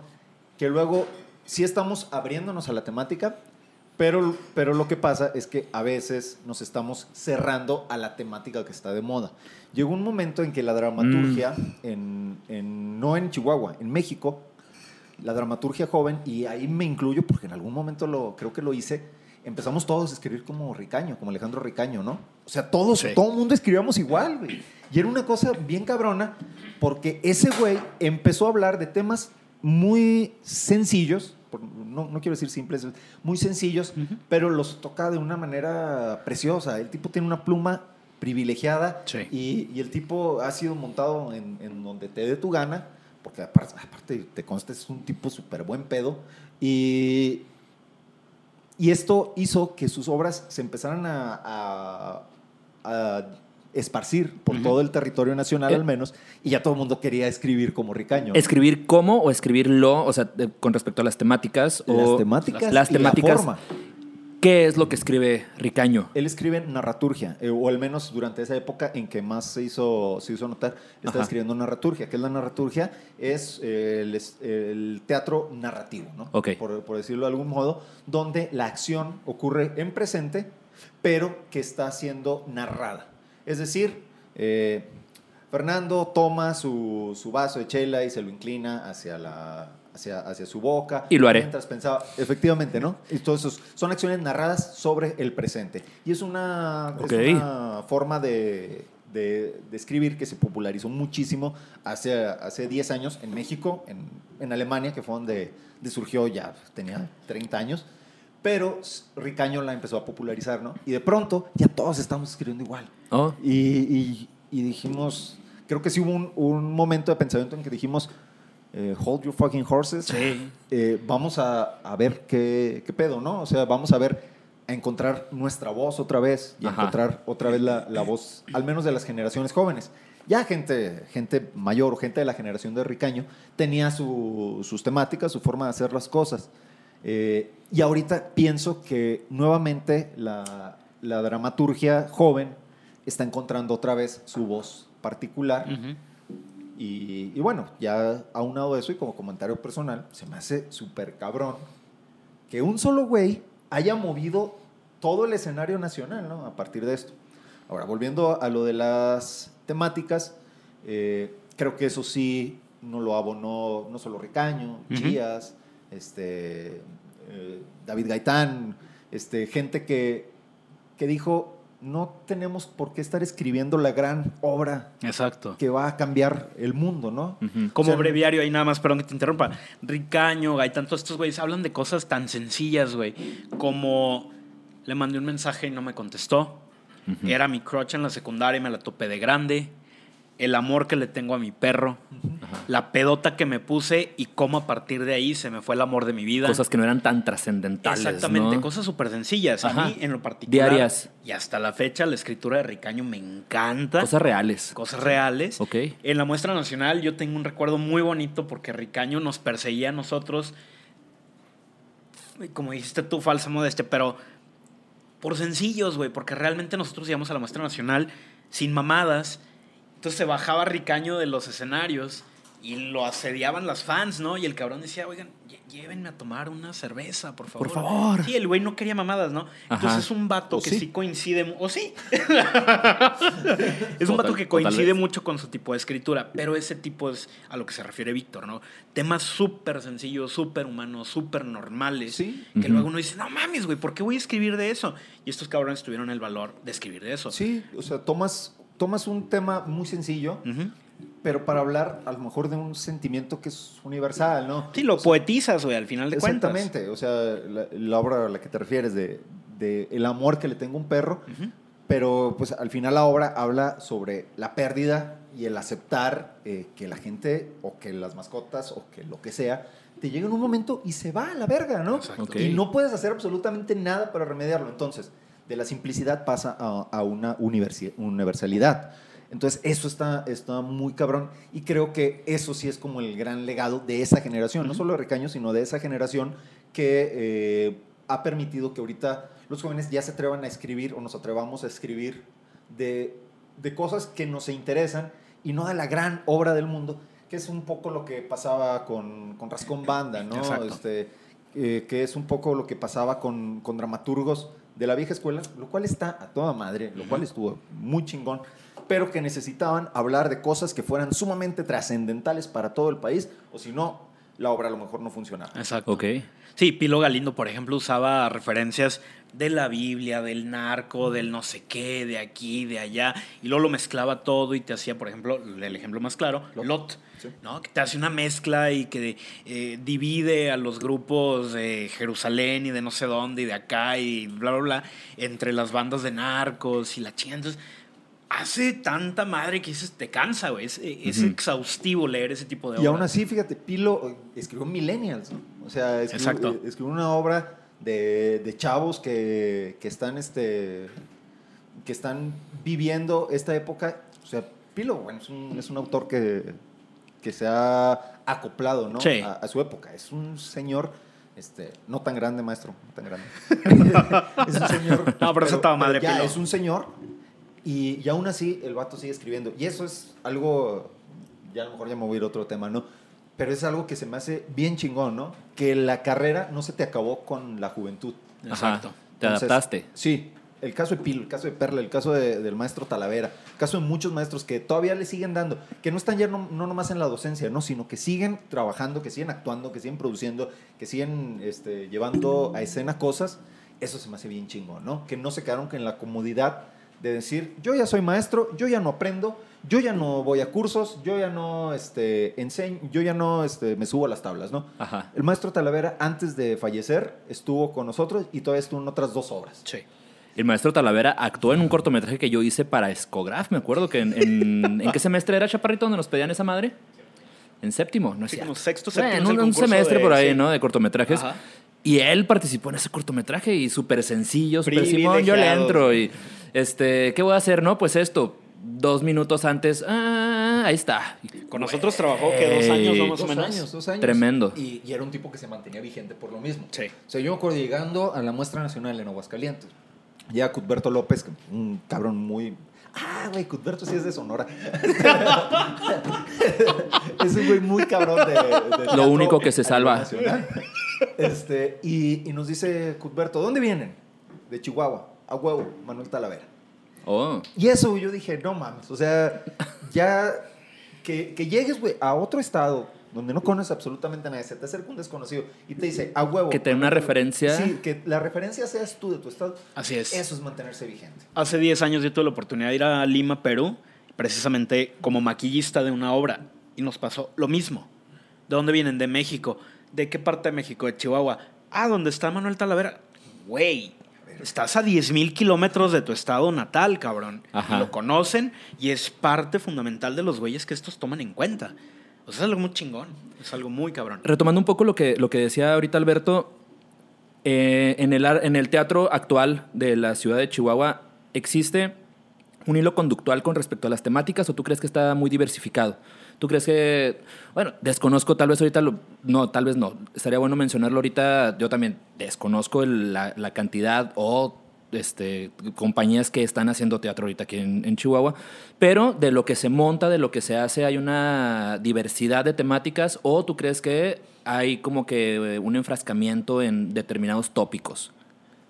C: Que luego sí estamos abriéndonos a la temática, pero, pero lo que pasa es que a veces nos estamos cerrando a la temática que está de moda. Llegó un momento en que la dramaturgia, en, en- no en Chihuahua, en México, la dramaturgia joven, y ahí me incluyo porque en algún momento lo, creo que lo hice, empezamos todos a escribir como Ricaño, como Alejandro Ricaño, ¿no? O sea, todos,
B: Sí.
C: todo el mundo escribíamos igual, güey. Y era una cosa bien cabrona, porque ese güey empezó a hablar de temas muy sencillos, no, no quiero decir simples, muy sencillos, pero los toca de una manera preciosa. El tipo tiene una pluma privilegiada
B: Sí.
C: y, y el tipo ha sido montado en, en donde te dé tu gana, porque aparte, aparte te consta, es un tipo súper buen pedo. Y, y esto hizo que sus obras se empezaran a, a- a esparcir por todo el territorio nacional
A: Eh.
C: al menos, y ya todo el mundo quería escribir como Ricaño.
A: ¿Escribir cómo o escribirlo? O sea, de- con respecto a las temáticas.
C: las
A: o
C: temáticas,
A: Las
C: y la
A: temáticas.
C: forma.
A: ¿Qué es lo que escribe Ricaño?
C: Él escribe narraturgia, eh, o al menos durante esa época en que más se hizo, se hizo notar, está
A: Ajá.
C: escribiendo narraturgia. ¿Qué es la narraturgia? Es eh, el, es- el teatro narrativo, ¿no? Por, por decirlo de algún modo, donde la acción ocurre en presente, pero que está siendo narrada. Es decir, eh, Fernando toma su, su vaso de chela y se lo inclina hacia la... Hacia, hacia su boca.
A: Y lo haré.
C: Mientras pensaba, efectivamente, ¿no? Eso son acciones narradas sobre el presente. Y es una, es
A: Ok.
C: una forma de, de- de escribir que se popularizó muchísimo hace, hace 10 años en México, en, en Alemania, que fue donde, donde surgió ya, tenía 30 años. Pero Ricaño la empezó a popularizar, ¿no? Y de pronto ya todos estamos escribiendo igual.
A: Oh,
C: Y, y- y dijimos, creo que sí hubo un, un momento de pensamiento en que dijimos, eh, hold your fucking horses.
B: Sí.
C: Eh, vamos a, a ver qué, qué pedo, ¿no? O sea, vamos a ver, a encontrar nuestra voz otra vez y a encontrar otra vez la, la voz, al menos de las generaciones jóvenes. Ya gente, gente mayor o gente de la generación de Ricaño tenía su- sus temáticas, su forma de hacer las cosas. Eh, y ahorita pienso que nuevamente la, la dramaturgia joven está encontrando otra vez su voz particular.
B: Ujú.
C: Y, y bueno, ya aunado eso y como comentario personal, se me hace súper cabrón que un solo güey haya movido todo el escenario nacional, ¿no? A partir de esto. Ahora, volviendo a lo de las temáticas, eh, creo que eso sí no lo abonó no solo Ricaño,
B: Ujú.
C: Chías, este, eh, David Gaitán, este, gente que, que dijo, no tenemos por qué estar escribiendo la gran obra
B: Exacto.
C: que va a cambiar el mundo, ¿no?
B: Como
C: O sea,
B: breviario, ahí nada más, perdón que te interrumpa. Ricaño, Gaitán, todos estos güeyes hablan de cosas tan sencillas, güey. Como le mandé un mensaje y no me contestó. Era mi crush en la secundaria y me la topé de grande. El amor que le tengo a mi perro. La pedota que me puse y cómo a partir de ahí se me fue el amor de mi vida.
A: Cosas que no eran tan trascendentales.
B: Exactamente,
A: ¿no?
B: cosas súper sencillas. A mí, en lo particular.
A: Diarias.
B: Y hasta la fecha, la escritura de Ricaño me encanta.
A: Cosas reales.
B: cosas reales.
A: Ok.
B: En la muestra nacional yo tengo un recuerdo muy bonito porque Ricaño nos perseguía a nosotros, como dijiste tú, falsa modestia, pero por sencillos, güey, porque realmente nosotros íbamos a la muestra nacional sin mamadas. Entonces se bajaba Ricaño de los escenarios y lo asediaban las fans, ¿no? Y el cabrón decía, oigan, llévenme a tomar una cerveza, por favor.
A: Por favor.
B: Sí, el güey no quería mamadas, ¿no? Entonces es un vato
C: ¿O
B: que
C: sí?
B: sí coincide, o sí. es un vato que coincide mucho con su tipo de escritura, pero ese tipo es a lo que se refiere Víctor, ¿no? Temas súper sencillos, súper humanos, súper normales,
C: Sí.
B: que luego uno dice, no mames, güey, ¿por qué voy a escribir de eso? Y estos cabrones tuvieron el valor de escribir de eso.
C: Sí, o sea, tomas, tomas un tema muy sencillo,
B: Ujú.
C: pero para hablar a lo mejor de un sentimiento que es universal, ¿no?
B: Sí, lo poetizas, güey, al final de cuentas.
C: Exactamente, o sea, la, la obra a la que te refieres de, de el amor que le tengo a un perro,
B: Ujú.
C: pero pues al final la obra habla sobre la pérdida y el aceptar eh, que la gente o que las mascotas o que lo que sea te llega en un momento y se va a la verga, ¿no?
B: Exacto.
A: Ok.
C: Y no puedes hacer absolutamente nada para remediarlo. Entonces, de la simplicidad pasa a, a una universalidad. Entonces, eso está, está muy cabrón y creo que eso sí es como el gran legado de esa generación, no solo de Ricaño, sino de esa generación que eh, ha permitido que ahorita los jóvenes ya se atrevan a escribir o nos atrevamos a escribir de, de cosas que nos interesan y no de la gran obra del mundo, que es un poco lo que pasaba con, con Rascón Banda, ¿no? Este, eh, que es un poco lo que pasaba con, con dramaturgos de la vieja escuela, lo cual está a toda madre, lo cual estuvo muy chingón, pero que necesitaban hablar de cosas que fueran sumamente trascendentales para todo el país, o si no, la obra a lo mejor no funcionaba.
B: Exacto.
A: Ok.
B: Sí, Pilo Galindo, por ejemplo, usaba referencias de la Biblia, del narco, del no sé qué, de aquí, de allá, y luego lo mezclaba todo y te hacía, por ejemplo, el ejemplo más claro,
C: Lot. Sí.
B: ¿no? Que te hace una mezcla y que eh, divide a los grupos de Jerusalén y de no sé dónde y de acá y bla, bla, bla, entre las bandas de narcos y la chingada. Entonces, hace tanta madre que dices, te cansa, güey. Es, es
A: Ujú.
B: exhaustivo leer ese tipo de
C: Y
B: obras.
C: aún así, fíjate, Pilo eh, escribió Millennials, ¿no? O sea, eh, escribió una obra de, de chavos que, que están este que están viviendo esta época. O sea, Pilo, bueno, es un, es un autor que, que se ha acoplado ¿no?
B: Sí.
C: a, a su época. Es un señor, este, no tan grande, maestro, no tan grande. es un señor.
B: No, pero eso estaba madre,
C: ya es un señor. Y, y aún así, el vato sigue escribiendo. Y eso es algo. Ya a lo mejor ya me voy a ir a otro tema, ¿no? Pero es algo que se me hace bien chingón, ¿no? Que la carrera no se te acabó con la juventud.
B: Exacto.
A: Te adaptaste.
C: Sí. El caso de Pilo, el caso de Perla, el caso de- del maestro Talavera, el caso de muchos maestros que todavía le siguen dando, que no están ya no, no nomás en la docencia, no, sino que siguen trabajando, que siguen actuando, que siguen produciendo, que siguen este, llevando a escena cosas, eso se me hace bien chingo, ¿no? Que no se quedaron en la comodidad de decir, yo ya soy maestro, yo ya no aprendo, yo ya no voy a cursos, yo ya no este, enseño, yo ya no este, me subo a las tablas, ¿no?
A: Ajá.
C: El maestro Talavera, antes de fallecer, estuvo con nosotros y todavía estuvo en otras dos obras.
B: Sí.
A: El maestro Talavera actuó en un cortometraje que yo hice para Escograph. Me acuerdo que en, en- ¿en qué semestre era Chaparrito donde nos pedían esa madre? En séptimo, ¿no es
B: Sí,
A: cierto?
B: como sexto,
A: Bueno,
B: séptimo, es el
A: un, un semestre
B: de-
A: por ahí,
B: sí.
A: ¿no? De cortometrajes.
B: Ajá.
A: Y él participó en ese cortometraje y súper sencillo, súper Simón, yo le entro y, este, ¿qué voy a hacer? No, pues esto, dos minutos antes, ah, ahí está.
B: Con nosotros trabajó que dos años, ¿no? Más o
C: Dos
B: menos.
C: años, dos años.
A: Tremendo.
C: Y, y era un tipo que se mantenía vigente por lo mismo.
B: Sí.
C: O sea, yo me acuerdo llegando a la muestra nacional en Aguascalientes. Llega Cuthberto López, un cabrón muy. Ah, güey, Cuthberto sí es de Sonora. es un güey muy cabrón de. de teatro
A: único que se salva.
C: Este, y, y nos dice Cuthberto, ¿dónde vienen? De Chihuahua. A huevo, Manuel Talavera.
A: Oh,
C: Y eso yo dije, no mames, o sea, ya que, que llegues, güey, a otro estado donde no conoces absolutamente a nadie, se te acerca un desconocido y te dice, a huevo.
A: Que te dé una referencia.
C: Sí, que la referencia seas tú de tu estado.
B: Así es.
C: Eso es mantenerse vigente.
B: Hace 10 años yo tuve la oportunidad de ir a Lima, Perú, precisamente como maquillista de una obra. Y nos pasó lo mismo. ¿De dónde vienen? De México. ¿De qué parte de México? De Chihuahua. Ah, ¿dónde está Manuel Talavera? Güey, estás a 10 mil kilómetros de tu estado natal, cabrón.
A: Ajá.
B: Y lo conocen y es parte fundamental de los güeyes que estos toman en cuenta. O sea, es algo muy chingón. Es algo muy cabrón.
A: Retomando un poco lo que, lo que decía ahorita Alberto, eh, en, el, en el teatro actual de la ciudad de Chihuahua, ¿existe un hilo conductual con respecto a las temáticas o tú crees que está muy diversificado? ¿Tú crees que, bueno, desconozco tal vez ahorita, no, tal vez no, estaría bueno mencionarlo ahorita, yo también desconozco la, la cantidad o este, compañías que están haciendo teatro ahorita aquí en, en Chihuahua, pero de lo que se monta, de lo que se hace, hay una diversidad de temáticas o tú crees que hay como que eh, un enfrascamiento en determinados tópicos.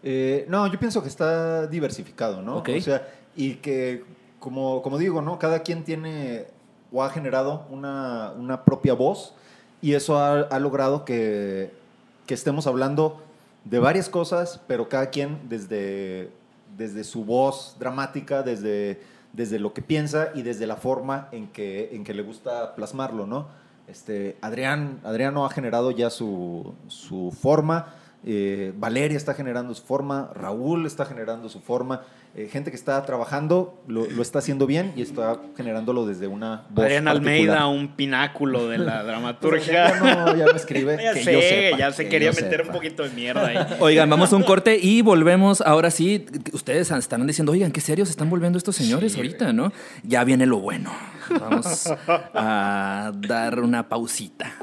C: Eh, no, yo pienso que está diversificado, ¿no? O sea, y que, como, como digo, ¿no? Cada quien tiene o ha generado una, una propia voz y eso ha, ha logrado que, que estemos hablando de varias cosas, pero cada quien desde, desde su voz dramática, desde, desde lo que piensa y desde la forma en que, en que le gusta plasmarlo, ¿no? Este, Adrián, Adriano ha generado ya su, su forma, eh, Valeria está generando su forma, Raúl está generando su forma, eh, gente que está trabajando lo, lo está haciendo bien y está generándolo desde una voz
B: Adrián
C: particular.
B: Almeida, un pináculo de la
C: Pues,
B: dramaturgia.
C: ya, no, ya no escribe.
B: Ya
C: que
B: sé,
C: yo sepa,
B: ya se
C: que
B: quería
C: yo
B: meter
C: sepa.
B: un poquito de mierda ahí.
A: Oigan, vamos a un corte y volvemos. Ahora sí, ustedes estarán diciendo, oigan, qué serios están volviendo estos señores ahorita, ¿no? Ya viene lo bueno. Vamos a dar una pausita.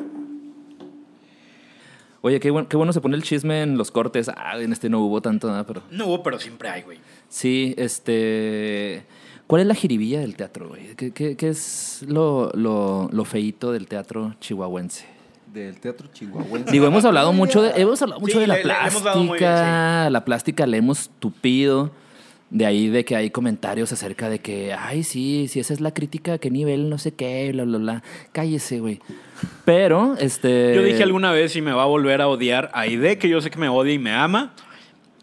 A: Oye, qué bueno, qué bueno se pone el chisme en los cortes. Ah, en este no hubo tanto, ¿no? pero
B: No hubo, pero siempre hay, güey.
A: Sí, este... ¿Cuál es la jiribilla del teatro, güey? ¿Qué, qué- qué es lo, lo, lo feíto del teatro chihuahuense?
C: Del teatro chihuahuense.
A: Digo, hemos hablado mucho de, hemos hablado mucho
B: Sí,
A: de la
B: le- le- le hemos dado muy bien,
A: plástica. La plástica le hemos tupido. De ahí de que hay comentarios acerca de que, ay, sí, si esa es la crítica, qué nivel, no sé qué, bla, bla, bla. Cállese, güey. Pero, este.
B: Yo dije alguna vez y me va a volver a odiar a Aide, que yo sé que me odia y me ama.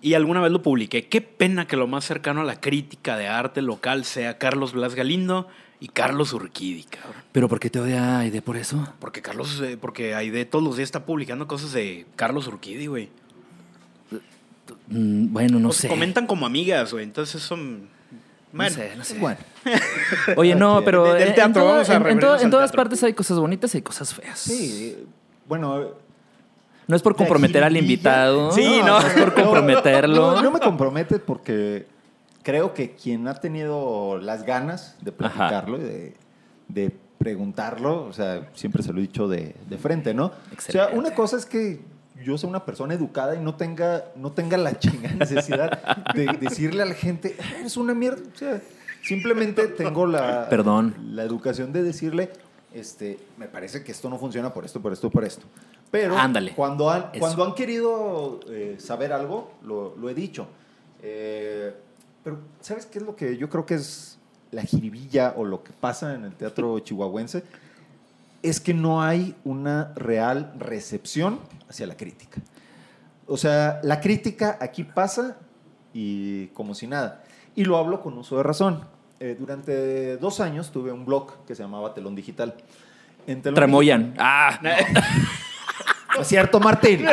B: Y alguna vez lo publiqué. Qué pena que lo más cercano a la crítica de arte local sea Carlos Blas Galindo y Carlos Urquidi, cabrón.
A: ¿Pero por qué te odia Aide por eso?
B: Porque Carlos, eh, porque Aide todos los días está publicando cosas de Carlos Urquidi, güey.
A: Mm, bueno, no
B: Pues
A: sé.
B: Comentan como amigas, güey. Entonces eso... mm,
A: No
B: Bueno,
A: sé, no sé.
C: Bueno,
A: Oye, no, pero en- en, todas partes hay cosas bonitas y hay cosas feas.
C: sí. Bueno,
A: No es por comprometer al invitado.
B: Sí,
A: no,
B: no.
A: es por comprometerlo.
C: No, no me compromete porque creo que quien ha tenido las ganas de platicarlo y de, de preguntarlo, o sea, siempre se lo he dicho de, de frente, ¿no? O
A: Excelente.
C: sea, una cosa es que yo sea una persona educada y no tenga, no tenga la chingada necesidad de decirle a la gente, "Ah, eres una mierda. O sea, simplemente tengo la,
A: Perdón.
C: la educación de decirle, este, me parece que esto no funciona por esto, por esto, por esto. Pero
A: Ándale.
C: cuando han,
A: Eso.
C: cuando han querido eh, saber algo, lo, lo he dicho. Eh, pero, ¿sabes qué es lo que yo creo que es la jiribilla o lo que pasa en el teatro chihuahuense? Es que no hay una real recepción hacia la crítica. O sea, la crítica aquí pasa y como si nada. Y lo hablo con uso de razón. Eh, durante dos años tuve un blog que se llamaba Telón Digital. En Telón
A: Tramoyan. Ah,
C: Digital- ¿Es cierto, Martín?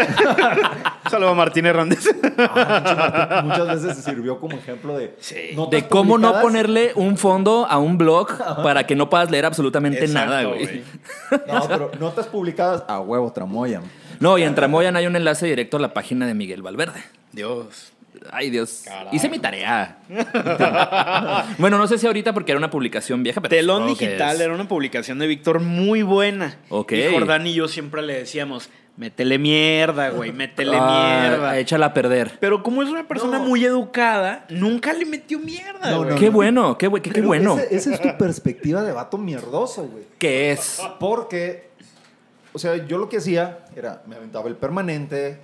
B: Saludos a Martín Hernández.
C: Ah, Martín, muchas veces se sirvió como ejemplo de
B: Sí.
C: notas
A: de cómo no ponerle un fondo a un blog para que no puedas leer absolutamente
B: Exacto,
A: nada, güey.
C: No, pero notas publicadas a huevo tramoyan.
A: No, y en Tramoyan hay un enlace directo a la página de Miguel Valverde.
B: Dios.
A: Ay, Dios.
B: Carajo.
A: Hice mi tarea. bueno, no sé si ahorita porque era una publicación vieja, pero.
B: Telón Digital era una publicación de Víctor muy buena.
A: Ok.
B: Y Jordán y yo siempre le decíamos, métele mierda, güey, métele
A: Ah,
B: mierda.
A: Échala a perder.
B: Pero como es una persona
C: No.
B: muy educada, nunca le metió mierda,
C: No,
B: güey.
C: no,
A: Qué bueno, qué, qué- qué bueno.
C: ese- Esa es tu perspectiva de vato mierdoso, güey.
A: ¿Qué es?
C: Porque, o sea, yo lo que hacía era, me aventaba el permanente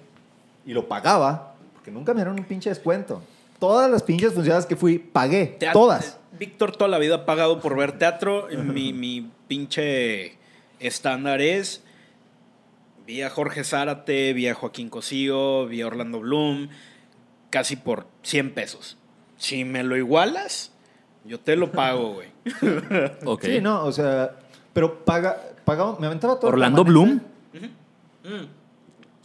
C: y lo pagaba, porque nunca me dieron un pinche descuento. Todas las pinches funciones que fui, pagué. Todas.
B: Víctor toda la vida ha pagado por ver teatro. mi, mi pinche estándar es vi a Jorge Zárate, vi a Joaquín Cosío, vi a Orlando Bloom, casi por 100 pesos. Si me lo igualas, yo te lo pago, güey.
A: Ok.
C: Sí, no, o sea, pero paga, pagaba, me aventaba todo.
A: Orlando. Bloom.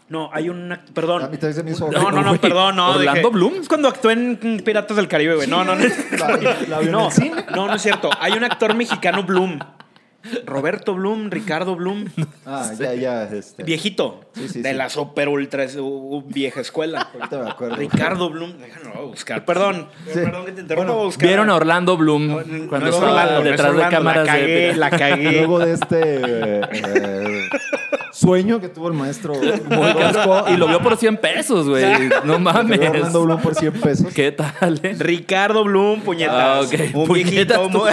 B: No, hay un perdón.
C: A mí también se me hizo
B: No, no, no,
A: Güey,
B: perdón, no.
A: ¿Orlando
B: dije-
A: Bloom?
B: Es cuando actué en Piratas del Caribe, güey. No, no, no.
C: La,
B: No, no, no es cierto. Hay un actor mexicano Bloom. Roberto Bloom, Ricardo Bloom.
C: Ah, ya, ya. Este,
B: Viejito.
C: Sí, sí,
B: de
C: sí.
B: la super ultra vieja escuela.
C: Ahorita me acuerdo.
B: Ricardo Bloom. Déjalo voy a buscar. Perdón.
C: Sí.
B: Perdón que te interrumpa. A buscar.
A: Vieron a Orlando Bloom
B: No, no,
A: cuando
B: no es
A: estaba
B: Orlando, no es
A: detrás de
B: Orlando,
A: cámaras
B: La cagué,
A: de.
B: la cagué.
C: Luego de este eh, sueño que tuvo el maestro
A: Muy casco. Y lo vio por 100 pesos, güey. No mames.
C: Orlando Bloom por 100 pesos.
A: ¿Qué tal? eh?
B: Ricardo Bloom, puñetas.
A: Ah, ok.
B: Un
A: Puñetas,
B: viejito.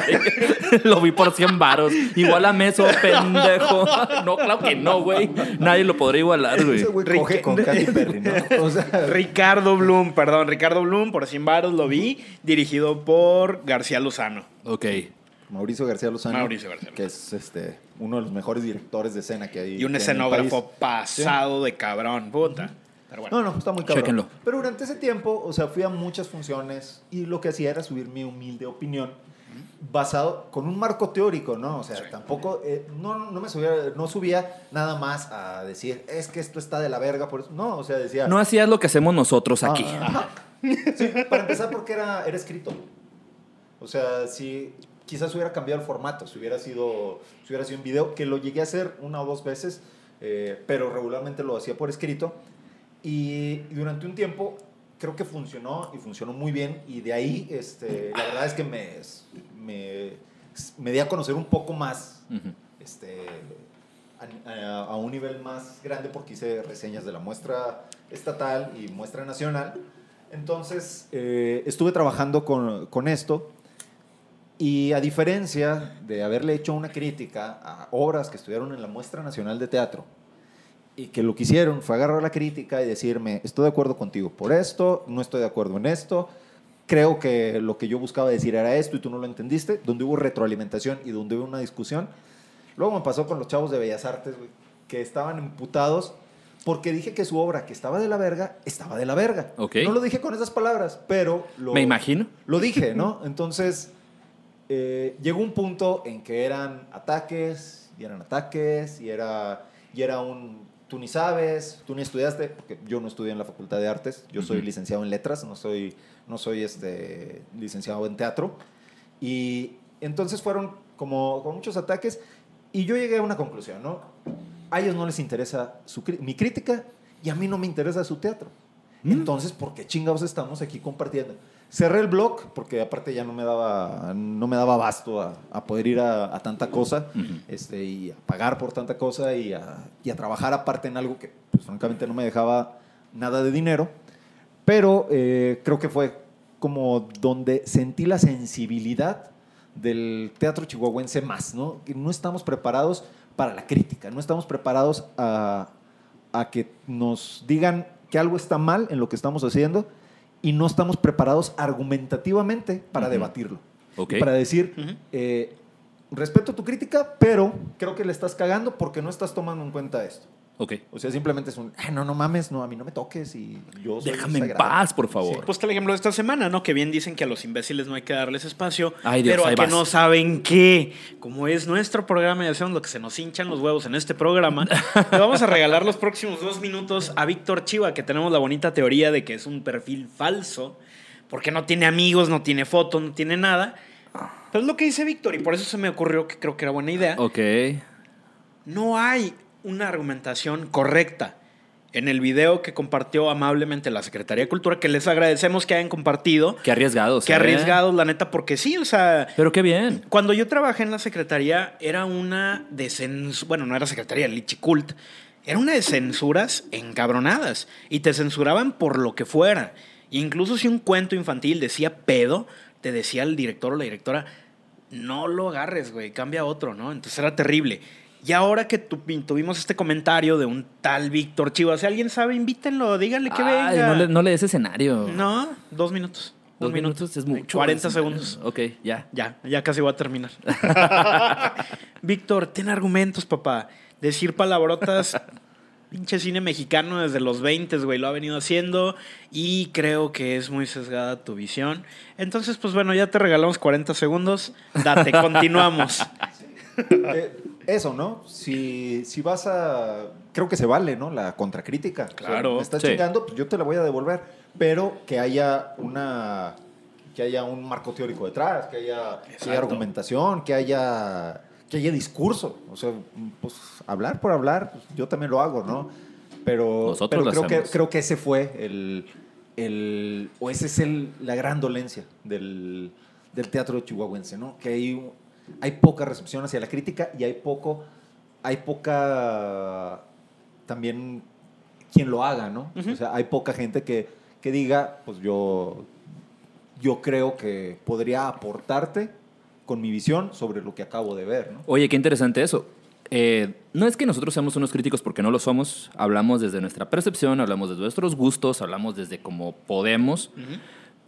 A: Lo vi por 100 varos. Igual a Meso, pendejo. No, claro que no, güey. Nadie lo podría igualar, güey.
C: Ese güey
B: Rick-
C: coge con Katy Perry, ¿no? O sea,
B: Ricardo Bloom, perdón, Ricardo Bloom, por 100 varos lo vi, dirigido por García Lozano.
A: Ok.
C: Mauricio García Lozano.
B: Mauricio García
C: Que es este, uno de los mejores directores de escena que hay.
B: Y un escenógrafo pasado de cabrón, puta. Pero bueno.
C: No, no, está muy cabrón.
A: Chéquenlo.
C: Pero durante ese tiempo, o sea, fui a muchas funciones y lo que hacía era subir mi humilde opinión basado con un marco teórico, ¿no? O sea, tampoco, eh, no, no me subía, no subía nada más a decir, es que esto está de la verga, por eso. No, o sea, decía...
A: No hacías lo que hacemos nosotros aquí.
C: Ah, sí, para empezar porque era, era escrito. O sea, si quizás hubiera cambiado el formato, si hubiera sido, si hubiera sido un video, que lo llegué a hacer una o dos veces, eh, pero regularmente lo hacía por escrito. Y durante un tiempo creo que funcionó y funcionó muy bien. Y de ahí, este, la verdad es que me, me, me di a conocer un poco más
A: Ujú.
C: este, a, a- a un nivel más grande porque hice reseñas de la muestra estatal y muestra nacional. Entonces, eh, estuve trabajando con, con esto y a diferencia de haberle hecho una crítica a obras que estuvieron en la muestra nacional de teatro y que lo que hicieron fue agarrar la crítica y decirme, estoy de acuerdo contigo por esto, no estoy de acuerdo en esto, creo que lo que yo buscaba decir era esto y tú no lo entendiste, donde hubo retroalimentación y donde hubo una discusión. Luego me pasó con los chavos de Bellas Artes, güey, que estaban emputados porque dije que su obra, que estaba de la verga, estaba de la verga.
A: Ok.
C: No lo dije con esas palabras, pero lo,
A: Me imagino.
C: lo dije, ¿no? Entonces, eh, llegó un punto en que eran ataques, y eran ataques, y era, y era un, tú ni sabes, tú ni estudiaste, porque yo no estudié en la Facultad de Artes, yo soy
A: Ujú.
C: licenciado en letras, no soy, no soy este, licenciado en teatro. Y entonces fueron como con muchos ataques, y yo llegué a una conclusión, ¿no? A ellos no les interesa su mi crítica, y a mí no me interesa su teatro.
A: Mm.
C: Entonces, ¿por qué chingados estamos aquí compartiendo? Cerré el blog porque aparte ya no me daba, no me daba abasto a, a poder ir a, a tanta cosa este, y a pagar por tanta cosa y a, y a trabajar aparte en algo que, pues, francamente, no me dejaba nada de dinero. Pero eh, creo que fue como donde sentí la sensibilidad del teatro chihuahuense más, ¿no? Que no estamos preparados para la crítica, no estamos preparados a, a que nos digan que algo está mal en lo que estamos haciendo y no estamos preparados argumentativamente para debatirlo. Para decir, eh, respeto tu crítica, pero creo que le estás cagando porque no estás tomando en cuenta esto.
A: Ok.
C: O sea, simplemente es un, "Ay, no, no mames, no, a mí no me toques y yo soy
A: Déjame en
C: sagrado".
A: paz, por favor.
B: Pues está el ejemplo de esta semana, ¿no? Que bien dicen que a los imbéciles no hay que darles espacio,
A: Ay, Dios,
B: pero a que
A: vas.
B: no saben qué. Como es nuestro programa y hacemos lo que se nos hinchan los huevos en este programa, le vamos a regalar los próximos dos minutos a Víctor Chiva, que tenemos la bonita teoría de que es un perfil falso, porque no tiene amigos, no tiene fotos, no tiene nada. Pero es lo que dice Víctor y por eso se me ocurrió que creo que era buena idea.
A: Ok.
B: No hay una argumentación correcta. En el video que compartió amablemente la Secretaría de Cultura, que les agradecemos que hayan compartido,
A: Qué arriesgados.
B: Qué
A: ¿eh?
B: arriesgados, la neta, porque sí, o sea,
A: Pero qué bien.
B: cuando yo trabajé en la secretaría era una de cens- bueno, no era secretaría, Lichicult, era una de censuras encabronadas y te censuraban por lo que fuera. Incluso si un cuento infantil decía pedo, te decía el director o la directora, no lo agarres, güey, cambia a otro, ¿no? Entonces era terrible. Y ahora que tu- tuvimos este comentario de un tal Víctor Chivas, si alguien sabe, invítenlo, díganle que
A: Ay,
B: venga.
A: no, le, no le des escenario.
B: No, dos minutos.
A: Dos minutos es mucho.
B: 40 segundos.
A: Ok, ya.
B: Ya, ya casi voy a terminar. Víctor, ten argumentos, papá. Decir palabrotas, pinche cine mexicano desde los 20, güey, lo ha venido haciendo y creo que es muy sesgada tu visión. Entonces, pues bueno, ya te regalamos 40 segundos. Date, continuamos.
C: Eh, eso, ¿no? Si, si vas a... Creo que se vale, ¿no? La contracrítica. O sea,
B: Claro,
C: me estás
A: sí.
C: chingando, pues yo te la voy a devolver. Pero que haya una... Que haya un marco teórico detrás, que haya, que haya argumentación, que haya, que haya discurso. O sea, pues hablar por hablar, pues, yo también lo hago, ¿no? Pero,
A: Nosotros
C: pero
A: lo
C: creo, que,
A: hacemos.
C: creo que ese fue el, el... O ese es el, la gran dolencia del, del teatro chihuahuense, ¿no? Que hay, hay poca recepción hacia la crítica y hay poco... Hay poca... También quien lo haga, ¿no? O sea, hay poca gente que, que diga, pues yo, yo creo que podría aportarte con mi visión sobre lo que acabo de ver, ¿no?
A: Oye, qué interesante eso. Eh, no es que nosotros seamos unos críticos porque no lo somos. Hablamos desde nuestra percepción, hablamos desde nuestros gustos, hablamos desde cómo podemos.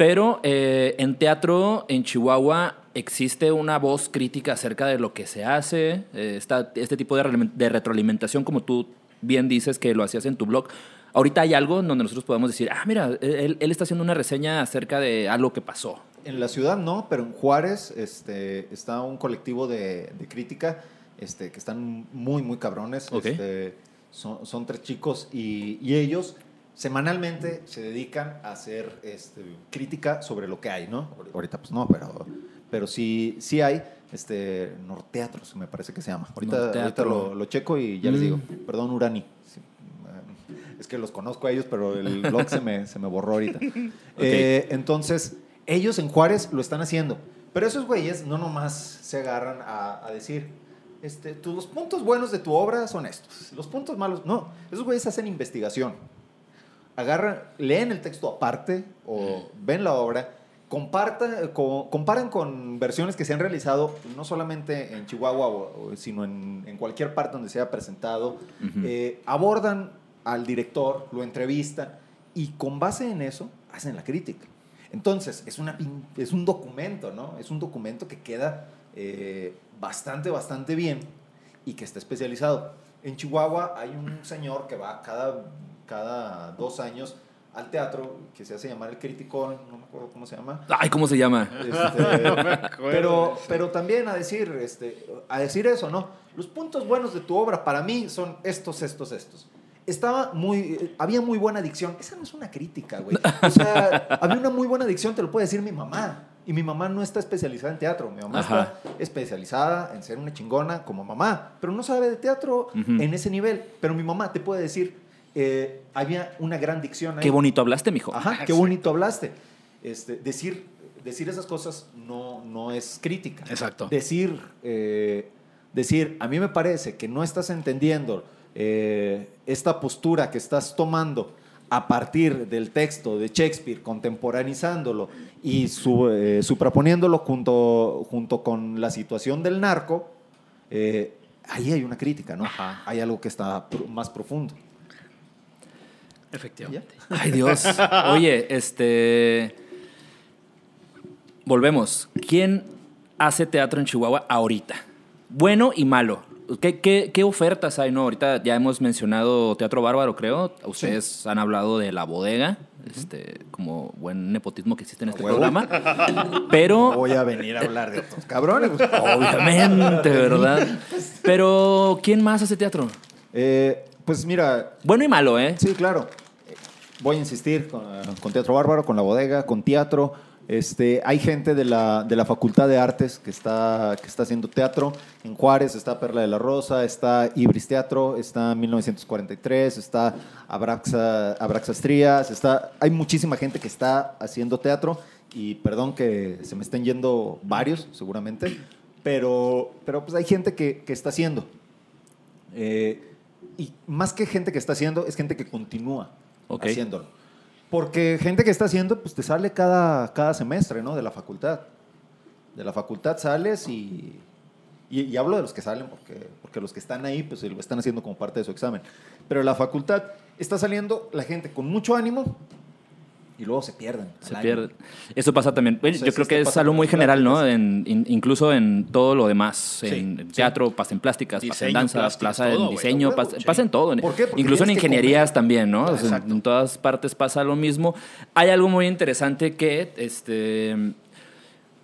A: Pero eh, en teatro, en Chihuahua, existe una voz crítica acerca de lo que se hace, eh, está este tipo de, re- de retroalimentación, como tú bien dices que lo hacías en tu blog. Ahorita hay algo en donde nosotros podemos decir, ah, mira, él, él está haciendo una reseña acerca de algo que pasó.
C: En la ciudad no, pero en Juárez este, está un colectivo de, de crítica este, que están muy, muy cabrones. Este, son, son tres chicos y, y ellos semanalmente se dedican a hacer este, crítica sobre lo que hay, ¿no? Ahorita pues no, pero, pero sí, sí hay. Este, Norteatros, me parece que se llama. Ahorita, ahorita lo, lo checo y ya les
A: Mm.
C: digo. Perdón, Urani. Sí, Es que los conozco a ellos, pero el blog se me, se me borró ahorita. Eh, entonces, ellos en Juárez lo están haciendo. Pero esos güeyes no nomás se agarran a, a decir, este, los puntos buenos de tu obra son estos. Los puntos malos, no. Esos güeyes hacen investigación. Agarran, leen el texto aparte o ven la obra, compartan, co- comparan con versiones que se han realizado no solamente en Chihuahua, o- sino en, en cualquier parte donde se haya presentado. Eh, abordan al director, lo entrevistan y con base en eso hacen la crítica. Entonces, es, una, es un documento, ¿no? Es un documento que queda eh, bastante, bastante bien y que está especializado. En Chihuahua hay un señor que va cada, cada dos años al teatro, que se hace llamar el Criticón, no me acuerdo cómo se llama.
A: Ay, ¿cómo se llama?
C: Este, pero, pero también a decir, este, a decir eso, ¿no? Los puntos buenos de tu obra para mí son estos, estos, estos. Estaba muy, había muy buena dicción. Esa no es una crítica, güey. O sea, había una muy buena dicción, te lo puede decir mi mamá. Y mi mamá no está especializada en teatro. Mi mamá
A: Ajá.
C: está especializada en ser una chingona como mamá. Pero no sabe de teatro
A: Ujú.
C: en ese nivel. Pero mi mamá te puede decir eh, había una gran dicción ahí.
A: Qué bonito hablaste, mijo.
C: Ajá, qué bonito hablaste. Este, decir, decir esas cosas no, no es crítica.
B: Exacto.
C: Decir, eh, decir, a mí me parece que no estás entendiendo eh, esta postura que estás tomando a partir del texto de Shakespeare, contemporaneizándolo y su, eh, supraponiéndolo junto, junto con la situación del narco, eh, ahí hay una crítica, ¿no?
A: Ajá.
C: Hay algo que está más profundo.
B: Efectivamente.
A: Ay, Dios. Oye, este. Volvemos. ¿Quién hace teatro en Chihuahua ahorita? Bueno y malo. ¿Qué, qué, qué ofertas hay? No, ahorita ya hemos mencionado Teatro Bárbaro, creo. Ustedes han hablado de La Bodega, este, como buen nepotismo que existe en este
C: huevo.
A: programa. Pero,
C: Voy a venir a hablar de otros cabrones.
A: obviamente, ¿verdad? Pero, ¿quién más hace teatro?
C: Eh, pues mira,
A: Bueno y malo, ¿eh?
C: Sí, claro. Voy a insistir con, con Teatro Bárbaro, con La Bodega, con Teatro. Este, hay gente de la, de la Facultad de Artes que está, que está haciendo teatro. En Juárez está Perla de la Rosa, está Ibris Teatro, está 1943, está Abraxa, Abraxas Trías, está, hay muchísima gente que está haciendo teatro y perdón que se me estén yendo varios, seguramente, pero, pero pues hay gente que, que está haciendo. Eh, y más que gente que está haciendo, es gente que continúa
A: Ok.
C: haciéndolo. Porque gente que está haciendo, pues te sale cada, cada semestre, ¿no? De la facultad. De la facultad sales y, y, y hablo de los que salen porque, porque los que están ahí, pues lo están haciendo como parte de su examen. Pero la facultad está saliendo la gente con mucho ánimo y luego se pierden.
A: Se
C: año.
A: pierde. Eso pasa también. Bueno, yo creo que es algo muy
C: en
A: general, ¿no? En, in- incluso en todo lo demás.
B: Sí,
A: en
B: sí.
A: teatro, pasa en plásticas, pasa en
B: Diseño,
A: danza,
B: plásticas,
A: pasa en
B: todo,
A: diseño,
C: A huevo,
A: pasa, pasa en todo.
C: ¿Por qué? Porque
A: Incluso en ingenierías
C: comer.
A: también, ¿no? O sea,
B: Exacto.
A: en todas partes pasa lo mismo. Hay algo muy interesante que, este,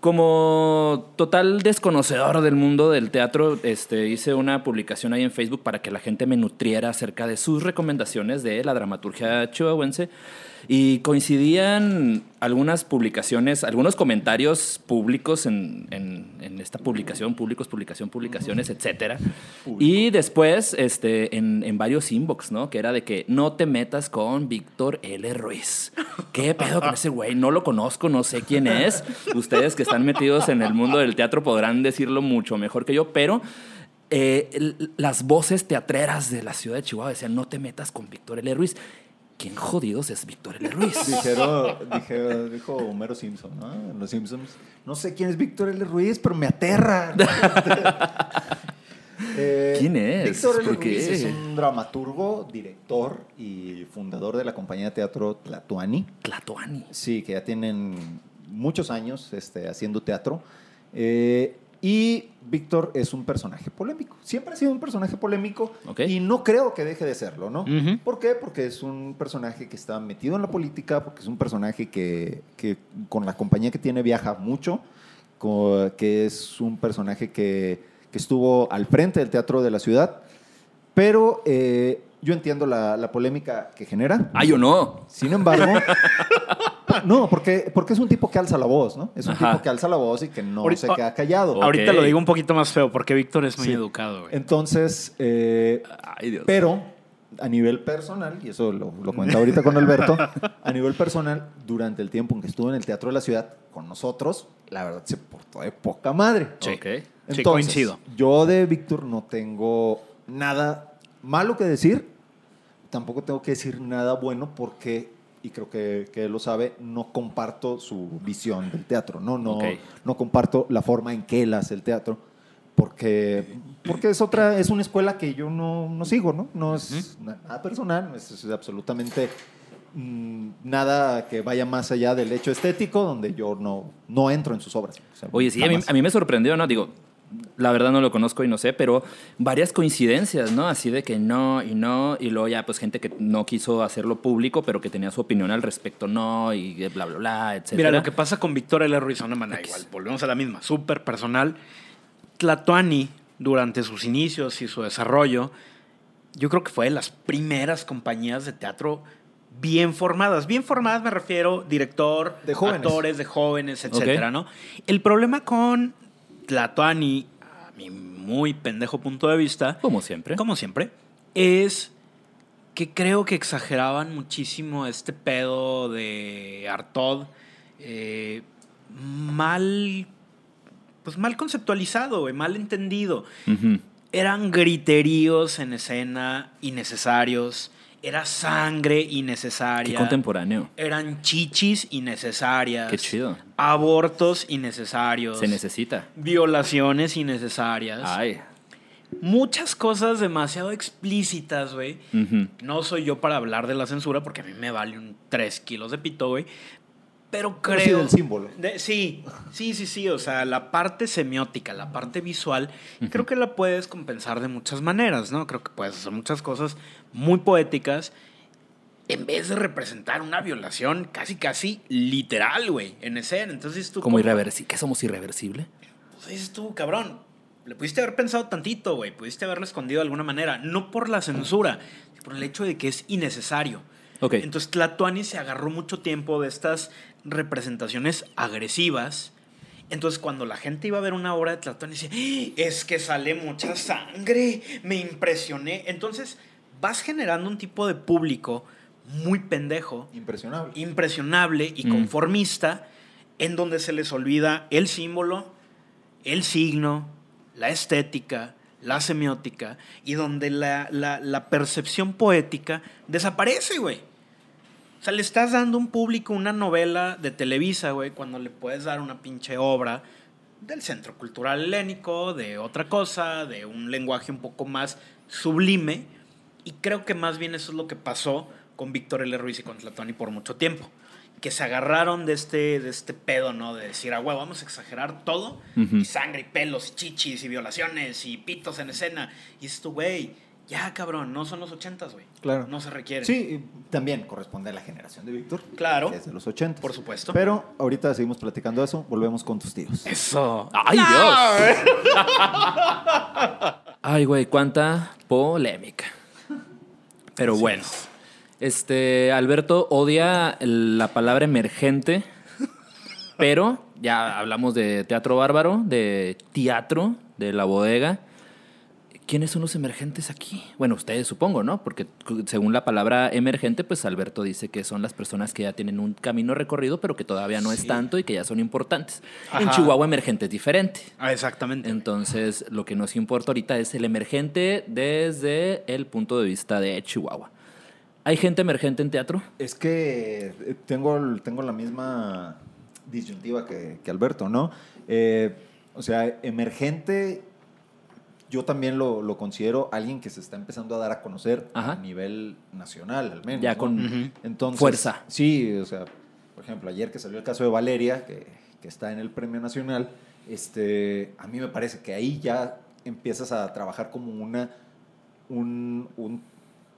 A: como total desconocedor del mundo del teatro, este, hice una publicación ahí en Facebook para que la gente me nutriera acerca de sus recomendaciones de la dramaturgia chihuahuense. Y coincidían algunas publicaciones, algunos comentarios públicos en, en- en esta publicación, públicos, publicación, publicaciones, etcétera. Y después, este, en, en varios inbox, ¿no? Que era de que no te metas con Víctor L. Ruiz. ¿Qué pedo con ese güey? No lo conozco, no sé quién es. Ustedes que están metidos en el mundo del teatro podrán decirlo mucho mejor que yo, pero eh, las voces teatreras de la ciudad de Chihuahua decían, no te metas con Víctor L. Ruiz. ¿Quién jodidos es Víctor L. Ruiz?
C: Dijeron, dije- dijo Homero Simpson, ¿no? En Los Simpsons. No sé quién es Víctor L. Ruiz, pero me aterra. Eh,
A: ¿Quién es?
C: Víctor L. Ruiz es un dramaturgo, director y fundador de la compañía de teatro Tlatuani.
A: Tlatoani.
C: Sí, que ya tienen muchos años este, haciendo teatro. Eh, y Víctor es un personaje polémico. Siempre ha sido un personaje polémico
A: Ok.
C: y no creo que deje de serlo, ¿no? ¿Por qué? Porque es un personaje que está metido en la política, porque es un personaje que, que con la compañía que tiene viaja mucho, que es un personaje que, que estuvo al frente del teatro de la ciudad. Pero eh, yo entiendo la, la polémica que genera.
A: Ay, o no.
C: Sin embargo, no, porque, porque es un tipo que alza la voz, ¿no? Es un
A: Ajá.
C: tipo que alza la voz y que no
B: Ahorita-
C: se queda callado.
B: Ahorita lo digo un poquito más feo porque Víctor es muy
C: Sí.
B: educado, güey.
C: Entonces, eh,
A: Ay, Dios.
C: pero a nivel personal, y eso lo, lo comentaba ahorita con Alberto, a nivel personal, durante el tiempo en que estuvo en el Teatro de la Ciudad con nosotros, la verdad se portó de poca madre.
B: Sí.
A: Ok.
B: Sí,
C: Entonces,
B: coincido.
C: Yo de Víctor no tengo nada malo que decir, tampoco tengo que decir nada bueno porque, y creo que, que él lo sabe, no comparto su visión del teatro, no, no, no comparto la forma en que él hace el teatro. Porque, porque es otra, es una escuela que yo no, no sigo, ¿no? No es nada personal, es, es absolutamente mm, nada que vaya más allá del hecho estético, donde yo no, no entro en sus obras. O sea,
A: Oye, sí, a mí, a mí me sorprendió, ¿no? Digo, la verdad no lo conozco y no sé, pero varias coincidencias, ¿no? Así de que no y no, y luego ya pues gente que no quiso hacerlo público, pero que tenía su opinión al respecto, no, y bla, bla, bla, etc.
B: Mira, lo que pasa con Víctor L. Ruiz, de una manera igual, volvemos a la misma, súper personal. Tlatuani, durante sus inicios y su desarrollo, yo creo que fue de las primeras compañías de teatro bien formadas. Bien formadas me refiero director,
C: De jóvenes.
B: actores, de jóvenes, etcétera, ¿no? El problema con Tlatuani, a mi muy pendejo punto de vista,
A: Como siempre.
B: como siempre, es que creo que exageraban muchísimo este pedo de Artod. eh, mal. Pues mal conceptualizado, mal entendido. Eran griteríos en escena innecesarios. Era sangre
A: Qué
B: innecesaria.
A: contemporáneo.
B: Eran chichis innecesarias.
A: Qué chido.
B: Abortos innecesarios.
A: Se necesita.
B: Violaciones innecesarias.
A: Ay.
B: Muchas cosas demasiado explícitas, güey. No soy yo para hablar de la censura porque a mí me vale un 3 kilos de pito, güey. Pero creo.
C: sí del símbolo.
B: De- sí, sí, sí, sí. O sea, la parte semiótica, la parte visual, creo que la puedes compensar de muchas maneras, ¿no? Creo que puedes hacer muchas cosas muy poéticas en vez de representar una violación casi, casi literal, güey, en escena. Entonces tú.
A: Como irreversible. ¿Qué somos irreversible?
B: Pues dices tú, cabrón. Le pudiste haber pensado tantito, güey. Pudiste haberlo escondido de alguna manera. No por la censura, sino por el hecho de que es innecesario.
A: Ok.
B: Entonces Tlatuani se agarró mucho tiempo de estas representaciones agresivas. Entonces cuando la gente iba a ver una obra de Tlatuani dice, "¡Ah! es que sale mucha sangre, me impresioné. Entonces vas generando un tipo de público muy pendejo
C: Impresionable.
B: impresionable y
A: Mm.
B: conformista en donde se les olvida el símbolo, el signo, la estética, la semiótica y donde la, la- la percepción poética desaparece, güey. O sea, le estás dando a un público una novela de Televisa, güey, cuando le puedes dar una pinche obra del Centro Cultural Helénico, de otra cosa, de un lenguaje un poco más sublime. Y creo que más bien eso es lo que pasó con Víctor L. Ruiz y con Tlatuani por mucho tiempo. Que se agarraron de este, de este pedo, ¿no? De decir, ah, güey, vamos a exagerar todo. Y sangre, y pelos, y chichis, y violaciones, y pitos en escena. Y esto, güey, ya, cabrón, no son los ochentas, güey.
C: Claro.
B: No se requiere.
C: Sí, y también corresponde a la generación de Víctor.
B: Claro.
C: Que es de los 80.
B: Por supuesto.
C: Pero ahorita seguimos platicando eso. Volvemos con tus tíos.
B: Eso.
A: ¡Ay, Dios! Ay, güey, cuánta polémica. Pero bueno. Este, Alberto odia la palabra emergente, pero ya hablamos de teatro bárbaro, de teatro, de la bodega. ¿Quiénes son los emergentes aquí? Bueno, ustedes supongo, ¿no? Porque según la palabra emergente, pues Alberto dice que son las personas que ya tienen un camino recorrido, pero que todavía no es tanto y que ya son importantes. En. Chihuahua emergente es diferente.
B: Ah, exactamente.
A: Entonces, lo que nos importa ahorita es el emergente desde el punto de vista de Chihuahua. ¿Hay gente emergente en teatro?
C: Es que eh, tengo, tengo la misma disyuntiva que, que Alberto, ¿no? Eh, o sea, emergente, yo también lo, lo considero alguien que se está empezando a dar a conocer
A: Ajá.
C: a nivel nacional, al menos.
A: Ya
C: ¿no?
A: con.
C: Entonces,
A: fuerza.
C: Sí, o sea, por ejemplo, ayer que salió el caso de Valeria, que, que está en el Premio Nacional, este, a mí me parece que ahí ya empiezas a trabajar como una, un- un-